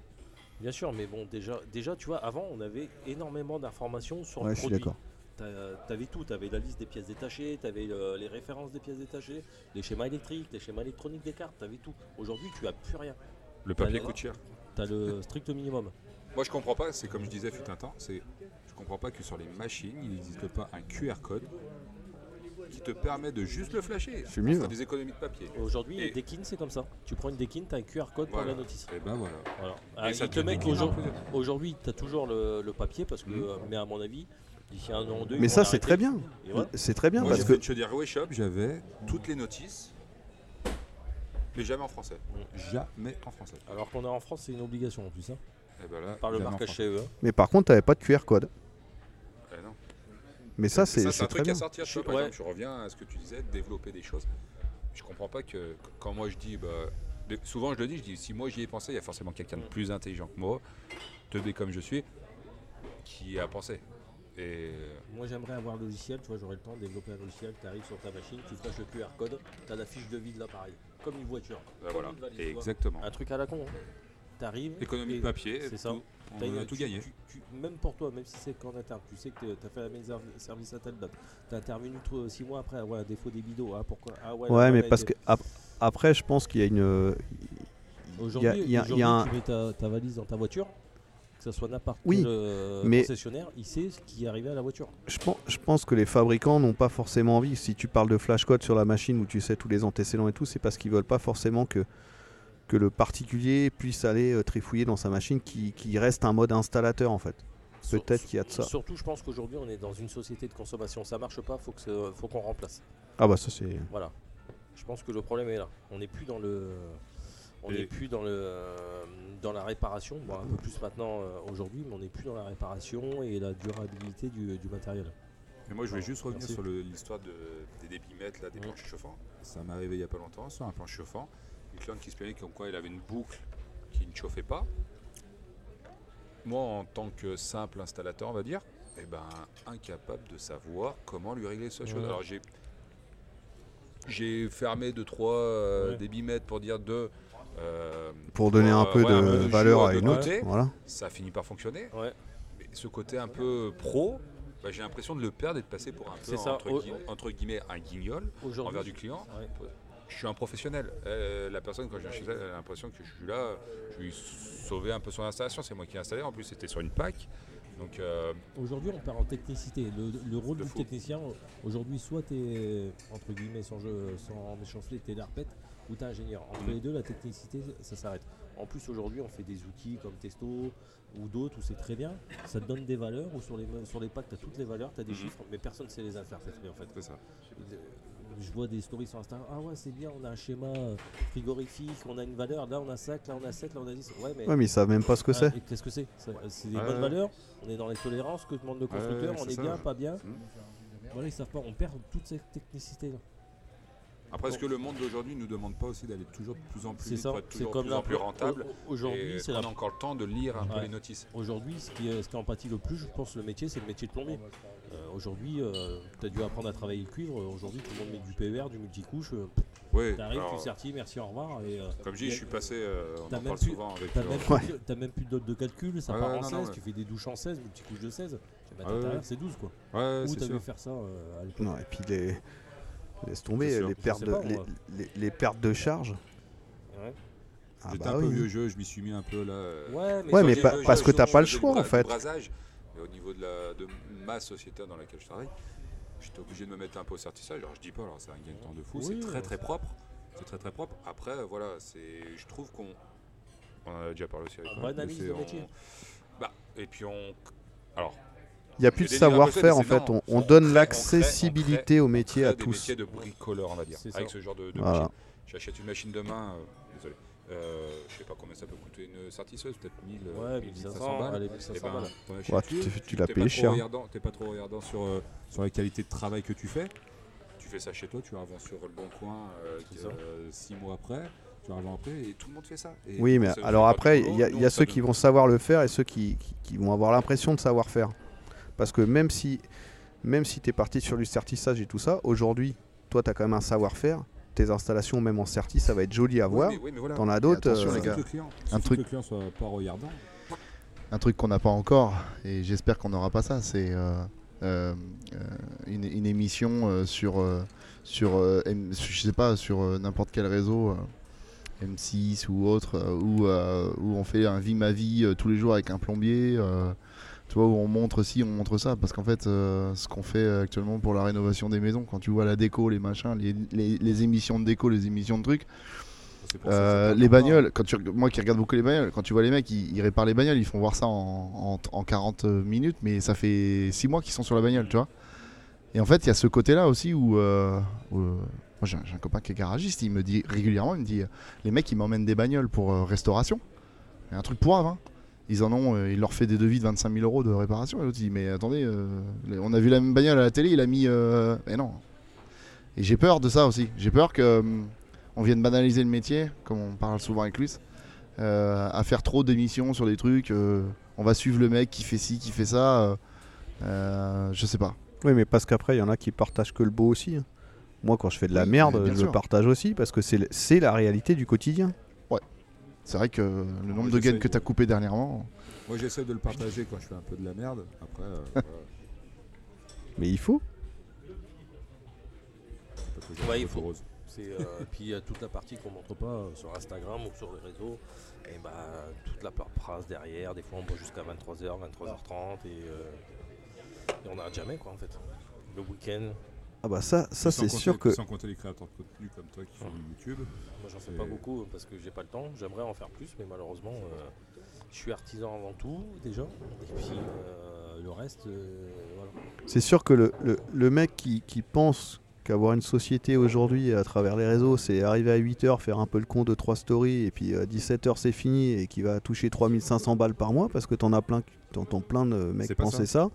Bien sûr, mais bon, déjà, déjà, tu vois, avant, on avait énormément d'informations sur Ouais, le je suis produit. d'accord. T'a- T'avais tout, t'avais la liste des pièces détachées, t'avais les références des pièces détachées, les schémas électriques, les schémas électroniques des cartes, t'avais tout. Aujourd'hui, tu as plus rien. Le papier coûte cher. T'as le strict minimum. Moi, je comprends pas, c'est comme je disais fut un temps, c'est comprends pas que sur les machines, il n'existe pas un QR code qui te permet de juste le flasher. C'est mieux. Ça fait des économies de papier. Aujourd'hui, les Dekin, c'est comme ça. Tu prends une Dekin, t'as un QR code pour la notice. Et ben voilà. Voilà. Et Ah, ça il te te met décline qu'aujourd'hui- en plus. Aujourd'hui, tu as toujours le, le papier, parce que, Mhm. euh, mais à mon avis, d'ici un an ou deux. Mais ça, c'est très bien. C'est très bien Moi, parce que une chaudière Way Shop, j'avais toutes les notices, mais jamais en français. Mm. Jamais en français. Alors qu'on est en France, c'est une obligation en plus. Hein, Et ben là, par le marquage chez eux. hein. Mais par contre, t'avais pas de QR code. Mais ça, c'est un très truc bien. à sortir. par Ouais. exemple, je reviens à ce que tu disais, développer des choses. Je comprends pas que quand moi je dis, bah, de- souvent je le dis, je dis, si moi j'y ai pensé, il y a forcément quelqu'un de plus intelligent que moi, teubé comme je suis, qui a pensé. Et Moi, j'aimerais avoir un logiciel. Tu vois, j'aurais le temps de développer un logiciel. Tu arrives sur ta machine, tu flashes le QR code, tu as la fiche de vide là, pareil. Comme une voiture. bah, voilà, une valise, exactement. Un truc à la con. Hein. Tu arrives. Économie de papier, c'est ça. On une- a tout gagné. tu- tu- même pour toi, même si c'est qu'en interne, tu sais que tu as fait la même ser- service à telle date. Tu as intervenu 6 mois après, ouais, défaut des bidons. Ah, pourquoi ah, ouais, Ouais, là, mais là, parce il que ap- après, je pense qu'il y a une. euh, Aujourd'hui, il y a- il y a aujourd'hui, un- tu mets ta, ta valise dans ta voiture, que ce soit n'importe Oui, quel euh, mais- concessionnaire, il sait ce qui est arrivé à la voiture. Je pense, je pense que les fabricants n'ont pas forcément envie. Si tu parles de flash code sur la machine où tu sais tous les antécédents et tout, c'est parce qu'ils veulent pas forcément que, que le particulier puisse aller euh, trifouiller dans sa machine qui, qui reste un mode installateur en fait. Peut-être qu'il y a de ça. Surtout, je pense qu'aujourd'hui, on est dans une société de consommation. Ça marche pas, faut que faut qu'on remplace. Ah bah ça c'est. Voilà. Je pense que le problème est là. On n'est plus dans le, on Et- n'est plus dans le, euh, dans la réparation. Bon, un peu plus maintenant euh, aujourd'hui, mais on n'est plus dans la réparation et la durabilité du, du matériel. Mais moi, je voulais juste revenir Merci. sur l'histoire de, des débitmètres, là, des Mm. planches chauffants. Ça m'est arrivé il n'y a pas longtemps, sur un planche chauffant. Une cliente qui se plaignait comme quoi il avait une boucle qui ne chauffait pas. Moi, en tant que simple installateur, on va dire, eh ben, incapable de savoir comment lui régler cette chose. Ouais. Alors, j'ai j'ai fermé 2 trois euh, Ouais. débitmètres pour dire de euh, Pour donner un Euh, peu ouais, un peu de valeur à une autre. Voilà. ça finit par fonctionner. Ouais. Mais ce côté un peu pro, bah, j'ai l'impression de le perdre et de passer pour un peu C'est ça. entre, gui- entre guillemets un guignol envers du client. Je suis un professionnel. Euh, la personne, quand je viens chez elle, elle a l'impression que je suis là, je lui sauver un peu son installation. C'est moi qui ai installé. En plus, c'était sur une PAC. Donc, euh, Aujourd'hui, on perd en technicité. Le, le rôle du fou. technicien, aujourd'hui, soit tu es, entre guillemets, sans, jeu, sans tu es l'ARPET ou tu es ingénieur. Entre Mm. les deux, la technicité, ça s'arrête. En plus, aujourd'hui, on fait des outils comme Testo ou d'autres où c'est très bien. Ça te donne des valeurs, ou sur les, sur les packs, tu as toutes les valeurs, tu as des Mhm. chiffres, mais personne ne sait les interpréter en fait. c'est ça. Je vois des stories sur Instagram. Ah ouais, c'est bien, on a un schéma euh, frigorifique, on a une valeur. Là, on a 5, là, on a 7, là, on a 10. Ouais, mais. Ouais, mais ils savent même pas ce que Ah, c'est. Qu'est-ce que c'est? Ça- C'est des Ouais, bonnes valeurs, on est dans les tolérances que demande le constructeur, ouais, on est ça, bien, pas bien. Mhm. Voilà, ils savent pas, on perd toute cette technicité là. Après, est-ce que le monde d'aujourd'hui ne nous demande pas aussi d'aller toujours de plus en plus C'est vite ça, pour être c'est toujours comme plus en là, plus rentable au- Aujourd'hui, c'est la a encore le temps de lire un peu les notices? Aujourd'hui, ce qui, est- ce qui en pâtit le plus, je pense, le métier, c'est le métier de plombier. Euh, aujourd'hui, tu as dû apprendre à travailler le cuivre. Euh, Aujourd'hui, tout le monde met du PER, du multicouche. Euh, Oui. T'arrives, tu sertis, merci, au revoir. Et, euh, Comme je dis, je suis passé, euh, on T'as en même parle plus- souvent avec T'as euh, même, Ouais. plus- t'as même plus de notes de calcul, ça Ouais, part ouais, en non, 16, non, ouais. tu fais des douches en 16, multicouche de 16. Tu vas Ouais, mettre ouais. c'est 12 quoi. Ouais, Où t'as vu faire ça euh, à l'époque Non, et puis les. Laisse tomber les pertes, de, pas, les, moi. les- les pertes de charge. Ouais. Ah J'étais bah un peu oui. vieux jeu, je m'y suis mis un peu là. euh, Ouais, mais, pas- parce que t'as pas le choix, en fait. Mais au niveau de, la, de ma société dans laquelle je travaille, j'étais obligé de me mettre un peu au certissage. Alors je dis pas, alors c'est un gain de temps de fou, Oui, c'est très très propre. C'est très très propre. Après, voilà, c'est, je trouve qu'on. On en a déjà parlé aussi avec mais le c'est- métier. on- Bah, et puis on. Alors, Il n'y a plus de savoir-faire en fait. non. On, on On donne l'accessibilité au métier à des tous. métiers de bricoleurs, on va dire, C'est avec ça. ce genre de, de Voilà. J'achète une machine de main, euh. Euh, je sais pas combien ça peut coûter une sertisseuse, peut-être 1000, euh, Ouais, 1500 1500 balles. allez, 1500 balles. Ouais, tu l'as payé cher. regardant- T'es pas trop regardant sur, euh, sur la qualité de travail que tu fais. Tu fais ça chez toi, tu revends sur le bon coin C'est ça. 6 mois après, tu revends après et tout le monde fait ça. Et Oui, mais ça alors après, il y a, y ceux qui vont savoir le faire et ceux qui, qui- qui vont avoir l'impression de savoir faire. Parce que même si, même si tu es parti sur du certissage et tout ça, aujourd'hui, toi, tu as quand même un savoir-faire. Tes installations, même en certis, ça va être joli à voir. oui, mais voilà. T'en as d'autres. attention, euh, les gars. Un truc- que le client soit pas regardant. Un truc qu'on n'a pas encore, et j'espère qu'on n'aura pas ça, c'est euh, euh, une, une émission euh, sur, euh, sur euh, je sais pas, sur euh, n'importe quel réseau, euh, M6 ou autre, euh, où, euh, où on fait un vie ma vie euh, tous les jours avec un plombier. Euh, tu vois, où on montre ci, on montre ça. Parce qu'en fait, euh, ce qu'on fait actuellement pour la rénovation des maisons, quand tu vois la déco, les machins, les, les- les émissions de déco, les émissions de trucs, euh, les bagnoles, quand tu, moi qui regarde beaucoup les bagnoles, quand tu vois les mecs, ils, ils réparent les bagnoles, ils font voir ça en, en- en 40 minutes, mais ça fait 6 mois qu'ils sont sur la bagnole, tu vois. Et en fait, il y a ce côté-là aussi où, euh, où, euh, moi j'ai un, copain qui est garagiste, il me dit régulièrement, il me dit, euh, les mecs ils m'emmènent des bagnoles pour euh, restauration, Et un truc pourrave, hein. Ils en ont, euh, il leur fait des devis de 25 000 euros de réparation. Et l'autre dit, mais attendez, euh, on a vu la même bagnole à la télé, il a mis, euh, mais non. Et j'ai peur de ça aussi. J'ai peur que hum, on vienne banaliser le métier, comme on parle souvent avec Luis, euh, à faire trop d'émissions sur des trucs. euh, on va suivre le mec qui fait ci, qui fait ça. euh, euh, je sais pas. Oui, mais parce qu'après, il y en a qui partagent que le beau aussi. hein. Moi, quand je fais de la Oui, merde, je sûr. le partage aussi parce que c'est la réalité du quotidien. C'est vrai que le nombre Moi, de gaines que tu as coupé dernièrement. Moi j'essaie de le partager quand je fais un peu de la merde. Après, euh, voilà, Mais il faut. pas toujours Ouais, un il faut. rose. C'est, euh, puis il y a toute la partie qu'on montre pas euh, sur Instagram ou sur les réseaux. Et bah toute la paperasse derrière. Des fois on boit jusqu'à 23h, 23h30 et, euh, et on n'arrête jamais quoi en fait. Le week-end, Ah bah ça, ça c'est sûr que... Sans compter les créateurs de contenu comme toi qui font YouTube. moi j'en fais pas beaucoup hein, parce que j'ai pas le temps. J'aimerais en faire plus, mais malheureusement euh, je suis artisan avant tout déjà. Et puis euh, le reste, euh, voilà. C'est sûr que le, le- le mec qui, qui pense qu'avoir une société aujourd'hui à travers les réseaux, c'est arriver à 8h, faire un peu le con de 3 stories, et puis à 17h c'est fini, et qui va toucher 3500 balles par mois, parce que t'en as plein, t'entends plein de mecs penser ça.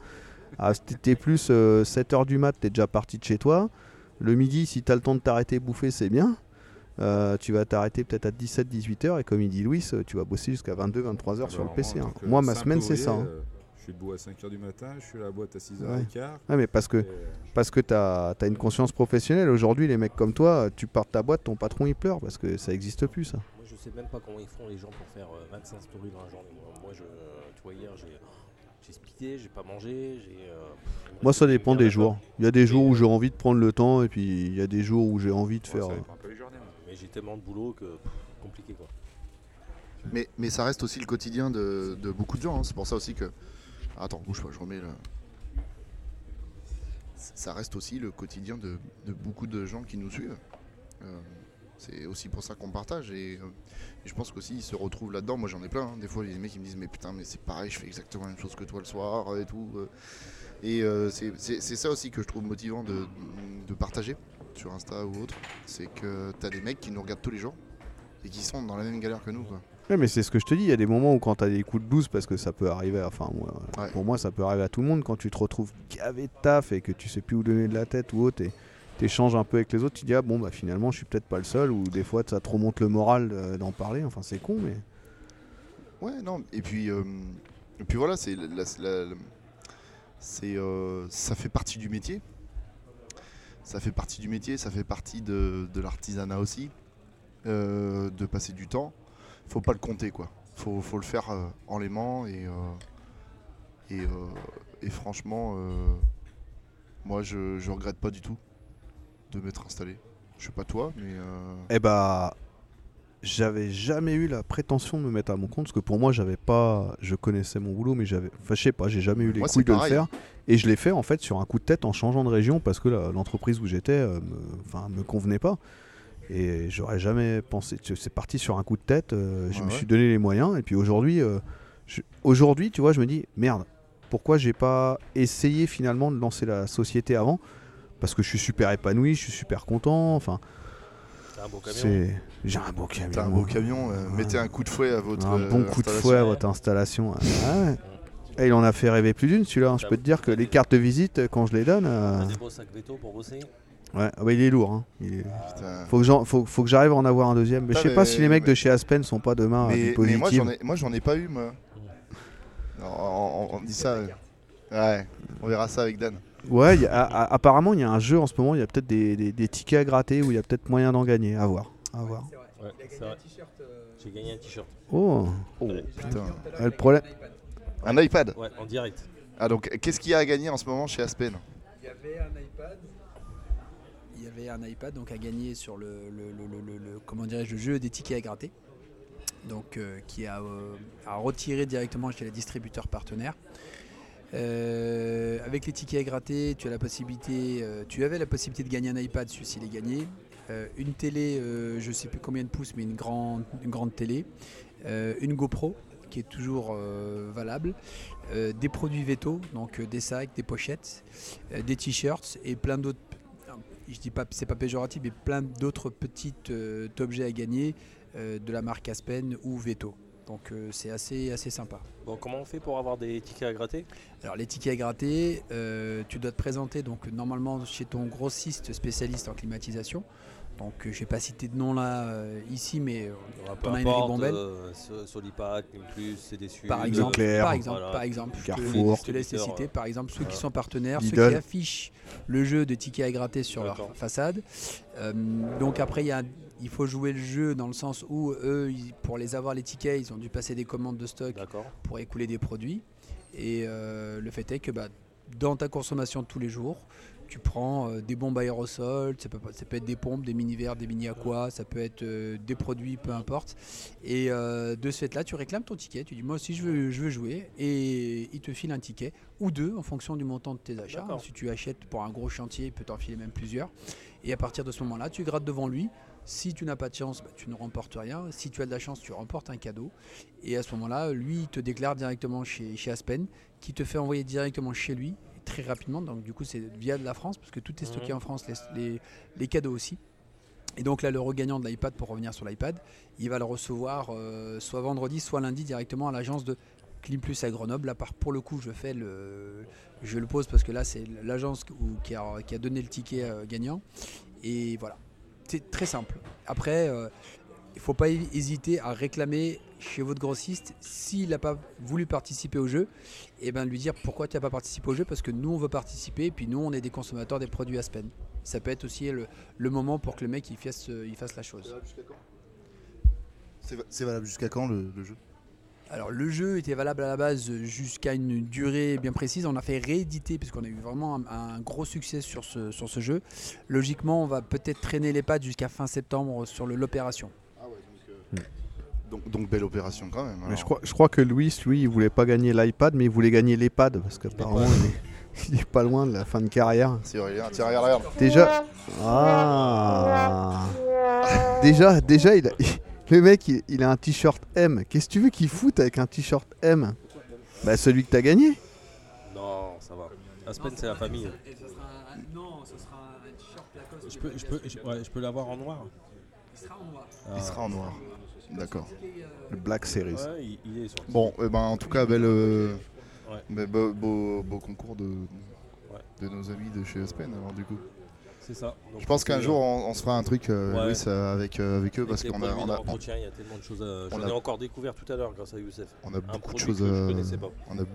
Ah, si t'es plus 7h du mat, t'es déjà parti de chez toi. Le midi, si t'as le temps de t'arrêter bouffer, c'est bien. Euh, tu vas t'arrêter peut-être à 17-18h, et comme il dit Louis, euh, tu vas bosser jusqu'à 22-23h sur le PC. hein. Moi, ma semaine, c'est ça. hein. euh, Je suis debout à 5h du matin, je suis à la boîte à 6h15. Ouais, mais parce que et, Parce que tu as, une conscience professionnelle. Aujourd'hui, les mecs comme toi, tu pars de ta boîte, ton patron il pleure parce que ça existe plus ça. Moi, je sais même pas comment ils font les gens pour faire euh, 25 stories dans la journée. Moi, Moi, je, tu vois, hier, j'ai, j'ai speedé, j'ai pas mangé, j'ai. euh, Moi, ça dépend des jours. Il y a des jours où euh, j'ai envie de prendre le temps et puis il y a des jours où j'ai envie de ouais, faire. ça euh, dépend un peu les journées. hein. Mais j'ai tellement de boulot que pff, compliqué quoi. Mais, mais ça reste aussi le quotidien de, de beaucoup de gens. hein. C'est pour ça aussi que. Attends, bouge pas, je remets le. Ça reste aussi le quotidien de, de beaucoup de gens qui nous suivent. Euh, c'est aussi pour ça qu'on partage et, euh, et je pense qu'aussi ils se retrouvent là-dedans. Moi j'en ai plein. hein. Des fois, il y a des mecs qui me disent Mais putain, mais c'est pareil, je fais exactement la même chose que toi le soir et tout. euh. Et euh, c'est ça aussi que je trouve motivant de, de partager sur Insta ou autre. C'est que t'as des mecs qui nous regardent tous les jours et qui sont dans la même galère que nous. Quoi. Ouais, mais c'est ce que je te dis. Il y a des moments où quand tu as des coups de blues, parce que ça peut arriver, enfin, moi, Ouais. pour moi, ça peut arriver à tout le monde. Quand tu te retrouves gavé de taf et que tu sais plus où donner de la tête ou autre, et t'échanges un peu avec les autres, tu dis, ah bon, bah finalement, je suis peut-être pas le seul, ou des fois, ça te remonte le moral euh, d'en parler. Enfin, c'est con, mais. Ouais, non, et puis, euh, et puis voilà, c'est euh, ça fait partie du métier. Ça fait partie du métier, ça fait partie de, de l'artisanat aussi, de passer du temps. Faut pas le compter, quoi. Faut, faut le faire en l'aimant et, et, franchement, moi, je, je regrette pas du tout de m'être installé. Je sais pas toi, mais euh, Eh bah, j'avais jamais eu la prétention de me mettre à mon compte parce que pour moi, j'avais pas, je connaissais mon boulot, mais j'avais, enfin, je sais pas, j'ai jamais eu les Moi, couilles de le faire. Et je l'ai fait en fait sur un coup de tête en changeant de région parce que l'entreprise où j'étais, euh, me, enfin, me convenait pas. Et j'aurais jamais pensé. C'est parti sur un coup de tête. euh, je me ouais. suis donné les moyens. Et puis aujourd'hui, euh, je- aujourd'hui, tu vois, je me dis merde. Pourquoi j'ai pas essayé finalement de lancer la société avant? Parce que je suis super épanoui, je suis super content. Enfin, T'as un beau camion. c'est. J'ai un beau camion. t'as un beau camion, euh, Ouais. mettez un coup de fouet à votre Un bon euh, coup de installation. fouet à votre installation. Ah ouais. Et il en a fait rêver plus d'une celui-là. hein. Je peux te dire que les cartes de visite, quand je les donne. euh, T'as des beaux sacs véto pour bosser. Ouais, ah bah, il est lourd. hein. Il est- Putain. Faut que j'en- faut, faut que j'arrive à en avoir un deuxième. Mais je sais pas si les mecs mais- de chez Aspen sont pas demain à Mais, du mais positif. moi j'en ai, moi j'en ai pas eu moi. On, on- on dit ça. euh, Ouais, on verra ça avec Dan. Ouais, y a- a- a- apparemment il y a un jeu en ce moment. Il y a peut-être des, des- des tickets à gratter où il y a peut-être moyen d'en gagner. À voir. À voir. Ouais, vrai. J'ai gagné un t-shirt. Oh, Oh putain. Ah, le problème. Un iPad. Ouais, en direct. Ah donc qu'est-ce qu'il y a à gagner en ce moment chez Aspen? Il y avait un iPad, il y avait un iPad donc à gagner sur le, comment dirais-je, le jeu des tickets à gratter. Donc qui est à, à, retirer directement chez les distributeurs partenaires. Avec les tickets à gratter, tu as la possibilité, tu avais la possibilité de gagner un iPad, celui-ci est gagné. une télé, je ne sais plus combien de pouces, mais une grande, télé. une GoPro qui est toujours valable. Euh, des produits veto, donc euh, des sacs, des pochettes, euh, des t-shirts et plein d'autres. Je dis pas, c'est pas péjoratif, mais plein d'autres petits objets à gagner de la marque Aspen ou Veto. Donc c'est assez, assez sympa. Bon, comment on fait pour avoir des tickets à gratter? Alors les tickets à gratter, tu dois te présenter donc normalement chez ton grossiste spécialiste en climatisation. Donc je vais pas citer de nom là euh, ici, mais euh, on a une ribambelle. Euh, Solipat, plus, déçu. Par exemple, par exemple, par exemple, Carrefour. Je te, laisse les citer. Par exemple, ceux qui sont partenaires, ceux qui affichent le jeu de tickets à gratter sur leur façade. donc après, il il faut jouer le jeu dans le sens où eux, pour les avoir les tickets, ils ont dû passer des commandes de stock pour écouler des produits. Et le fait est que bah, dans ta consommation de tous les jours, tu prends euh, des bombes aérosols, ça peut, ça peut, être des pompes, des mini-verres, des mini-aquas, ça peut être euh, des produits, peu importe. Et euh, de ce fait-là, tu réclames ton ticket, tu dis moi aussi je veux, je veux jouer, et il te file un ticket, ou deux en fonction du montant de tes achats. Si tu achètes pour un gros chantier, il peut t'en filer même plusieurs. Et à partir de ce moment-là, tu grattes devant lui. Si tu n'as pas de chance, bah, tu ne remportes rien. Si tu as de la chance, tu remportes un cadeau. Et à ce moment-là, lui, il te déclare directement chez, chez Aspen, qui te fait envoyer directement chez lui très rapidement. Donc du coup, c'est via de la France, parce que tout est stocké mhm. en France, les, les, cadeaux aussi. Et donc là, le regagnant de l'iPad, pour revenir sur l'iPad, il va le recevoir euh, soit vendredi, soit lundi directement à l'agence de Clim Plus à Grenoble. Là, pour le coup, je fais le, je le pose parce que là, c'est l'agence qui a, qui a, donné le ticket euh, gagnant. Et voilà, c'est très simple. Après, euh, il ne faut pas hésiter à réclamer chez votre grossiste s'il n'a pas voulu participer au jeu et ben lui dire pourquoi tu n'as pas participé au jeu parce que nous on veut participer et puis nous on est des consommateurs des produits Aspen. Ça peut être aussi le, moment pour que le mec il fasse, il fasse la chose. C'est valable jusqu'à quand le, jeu? Alors le jeu était valable à la base jusqu'à une durée bien précise. On a fait rééditer puisqu'on a eu vraiment un, gros succès sur ce, sur ce jeu. Logiquement, on va peut-être traîner les pattes jusqu'à fin septembre sur l'opération. Donc, belle opération quand même. Mais je, crois, je crois que Louis, lui, il voulait pas gagner l'iPad, mais il voulait gagner l'EHPAD parce qu'apparemment il, il, est pas loin de la fin de carrière. C'est arrière, Déjà. Ah. déjà, déjà, il le mec, il, a un t-shirt M. Qu'est-ce que tu veux qu'il foute avec un t-shirt M? Bah celui que t'as gagné. Non, ça va. Aspen, c'est la famille. Non, ce sera un t-shirt Lacoste. Je peux, je peux, ouais, je peux l'avoir en noir. Il sera en noir. Il sera en noir. D'accord. Le Black Series. bon, eh ben, en tout cas, belle, euh, beau, concours de, de nos amis de chez Aspen, alors du coup ça. je pense qu'un jour on, se fera un truc euh, avec, euh, avec eux parce qu'on a. On a il y a tellement de choses. J'en ai encore découvert tout à l'heure grâce à Youssef. On a beaucoup de choses.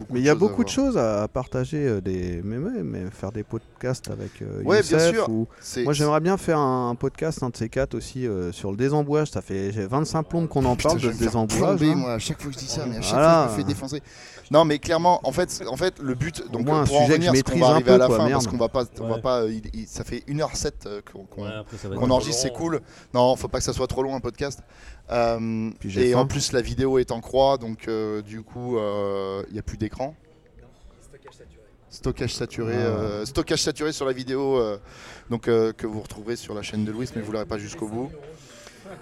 mais il y a beaucoup de choses à partager. Euh, des... Mais, mais, faire des podcasts avec Youssef. Bien sûr. Moi j'aimerais bien faire un podcast, un de ces quatre aussi, sur le désembouage. Ça fait 25 plombes qu'on en parle de désembouage. Hein. Moi, à chaque fois que je dis ça, mais à chaque fois je me fais défoncer. Non, mais clairement, en fait, en fait le but. Donc, un pour sujet en venir, que je arriver à la fin parce qu'on va pas. On va pas ça fait une 1h07 euh, qu'on enregistre, c'est cool. Non, faut pas que ça soit trop long un podcast. Euh, et en plus, la vidéo est en croix, donc euh, du coup, il n'y a plus d'écran. Stockage saturé, ah. stockage saturé sur la vidéo, donc que vous retrouverez sur la chaîne de Louis, mais vous l'aurez pas jusqu'au bout.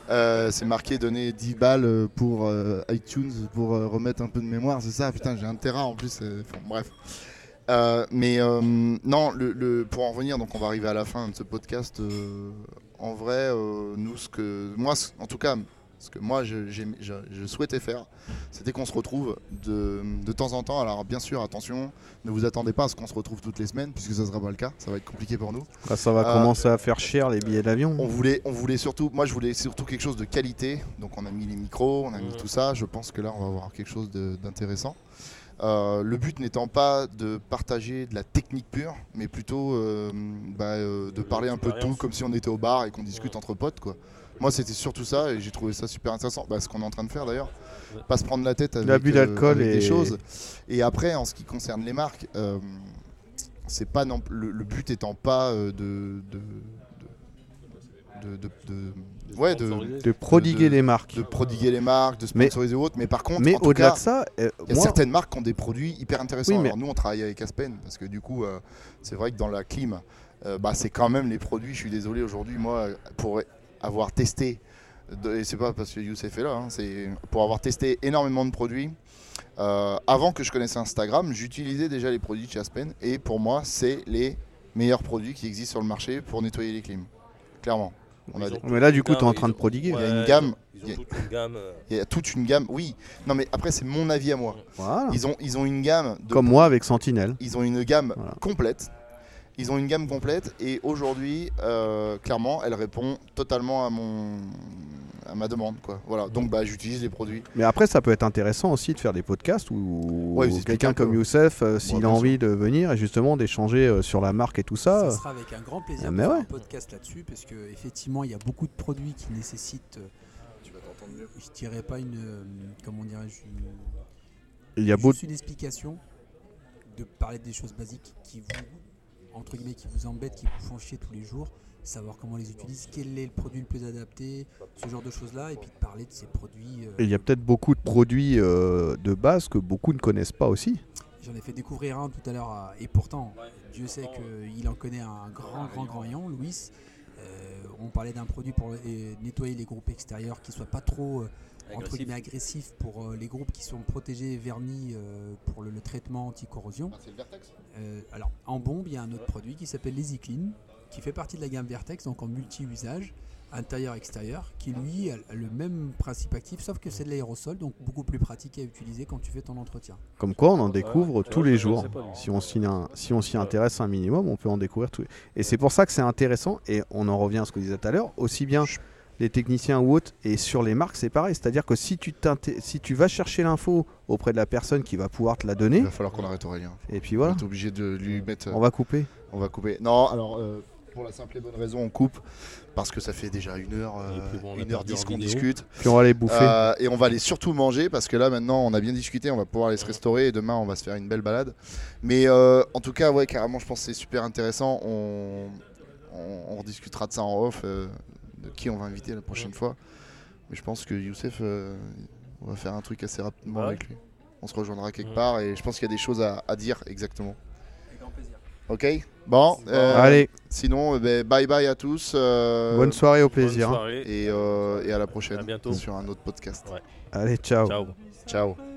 c'est marqué donner 10 balles pour iTunes pour remettre un peu de mémoire, c'est ça? Putain, j'ai un terrain en plus. bref. Euh, mais euh, non, le, pour en revenir, donc on va arriver à la fin de ce podcast. Euh, en vrai, nous, ce que moi, en tout cas, ce que moi je, souhaitais faire, c'était qu'on se retrouve de, de, temps en temps. Alors bien sûr, attention, ne vous attendez pas à ce qu'on se retrouve toutes les semaines, puisque ça sera pas le cas. Ça va être compliqué pour nous. ça va commencer à faire cher les billets d'avion. On voulait, on voulait surtout, moi je voulais surtout quelque chose de qualité. Donc on a mis les micros, on a mis tout ça. Je pense que là, on va avoir quelque chose d'intéressant. Euh, le but n'étant pas de partager de la technique pure, mais plutôt euh, bah, euh, de parler un peu de tout, comme si on était au bar et qu'on discute entre potes. Quoi. Moi, c'était surtout ça et j'ai trouvé ça super intéressant. Bah, ce qu'on est en train de faire d'ailleurs, pas se prendre la tête avec, L'abus d'alcool et... des choses. Et après, en ce qui concerne les marques, c'est pas non, le, but étant pas de, de, ouais, de, prodiguer les marques. De prodiguer les marques, de sponsoriser autres. Mais par contre, mais au-delà de ça, il y a certaines marques qui ont des produits hyper intéressants. Alors nous, on travaille avec Aspen parce que du coup, c'est vrai que dans la clim, bah, c'est quand même les produits. Je suis désolé aujourd'hui, moi, pour avoir testé et c'est pas parce que Youssef est là, hein, c'est pour avoir testé énormément de produits. Euh, avant que je connaisse Instagram, j'utilisais déjà les produits de chez Aspen et pour moi, c'est les meilleurs produits qui existent sur le marché pour nettoyer les clims. Clairement. Mais là, du coup, tu es en train de prodiguer. il y a une gamme. Ils ont toute une gamme. Euh. Il y a toute une gamme, oui. Non, mais après, c'est mon avis à moi. Ils, ont, ils ont une gamme. Comme moi avec Sentinelle. Ils ont une gamme complète ils ont une gamme complète et aujourd'hui, euh, clairement, elle répond totalement à mon à ma demande quoi. Voilà, donc bah j'utilise les produits. Mais après ça peut être intéressant aussi de faire des podcasts ou quelqu'un comme Youssef euh, s'il a envie de venir et justement d'échanger euh, sur la marque et tout ça. Ça sera avec un grand plaisir de faire un podcast là-dessus parce que effectivement il y a beaucoup de produits qui nécessitent tu vas t'entendre mieux. Je dirais pas une comment dirais-je il y a juste une explication de parler des choses basiques qui vous entre guillemets qui vous embêtent, qui vous font chier tous les jours, savoir comment les utiliser, quel est le produit le plus adapté, ce genre de choses-là, et puis de parler de ces produits. Euh, il y a peut-être beaucoup de produits euh, de base que beaucoup ne connaissent pas aussi. J'en ai fait découvrir un tout à l'heure, et pourtant, Dieu sait qu'il en connaît un grand, grand, grand rayon, Louis. Euh, on parlait d'un produit pour nettoyer les groupes extérieurs qui ne soient pas trop entre guillemets agressif pour euh, les groupes qui sont protégés vernis euh, pour le, traitement anti-corrosion. Ah, c'est le Vertex? Euh, Alors en bombe, il y a un autre produit qui s'appelle l'EasyClean, qui fait partie de la gamme Vertex, donc en multi-usage, intérieur-extérieur, qui lui a le même principe actif, sauf que c'est de l'aérosol, donc beaucoup plus pratique à utiliser quand tu fais ton entretien. Comme quoi, on en découvre tous les jours. Si on s'y si on s'y intéresse un minimum, on peut en découvrir tous. Et c'est pour ça que c'est intéressant. Et on en revient à ce que je disais tout à l'heure, aussi bien les techniciens ou autres. Et sur les marques, c'est pareil. C'est-à-dire que si tu, si tu vas chercher l'info auprès de la personne qui va pouvoir te la donner. Il va falloir qu'on arrête Aurélien. Et puis voilà. On est obligé de lui mettre. On va couper. On va couper. Non, alors. Euh, pour la simple et bonne raison, on coupe parce que ça fait déjà une heure, euh, une heure dix qu'on discute. Puis on va aller bouffer. Euh, et on va aller surtout manger parce que là maintenant on a bien discuté, on va pouvoir aller se restaurer et demain on va se faire une belle balade. Mais en tout cas, ouais, carrément, je pense que c'est super intéressant. On, on, on, discutera de ça en off de qui on va inviter la prochaine fois. Mais je pense que Youssef, euh, on va faire un truc assez rapidement avec lui. On se rejoindra quelque part et je pense qu'il y a des choses à, dire exactement. Avec grand plaisir. Ok Bon, euh, allez. Sinon, euh, ben, bye bye à tous. Bonne soirée, au plaisir. Et, à la prochaine bientôt. sur un autre podcast. Allez, ciao. Ciao. Ciao.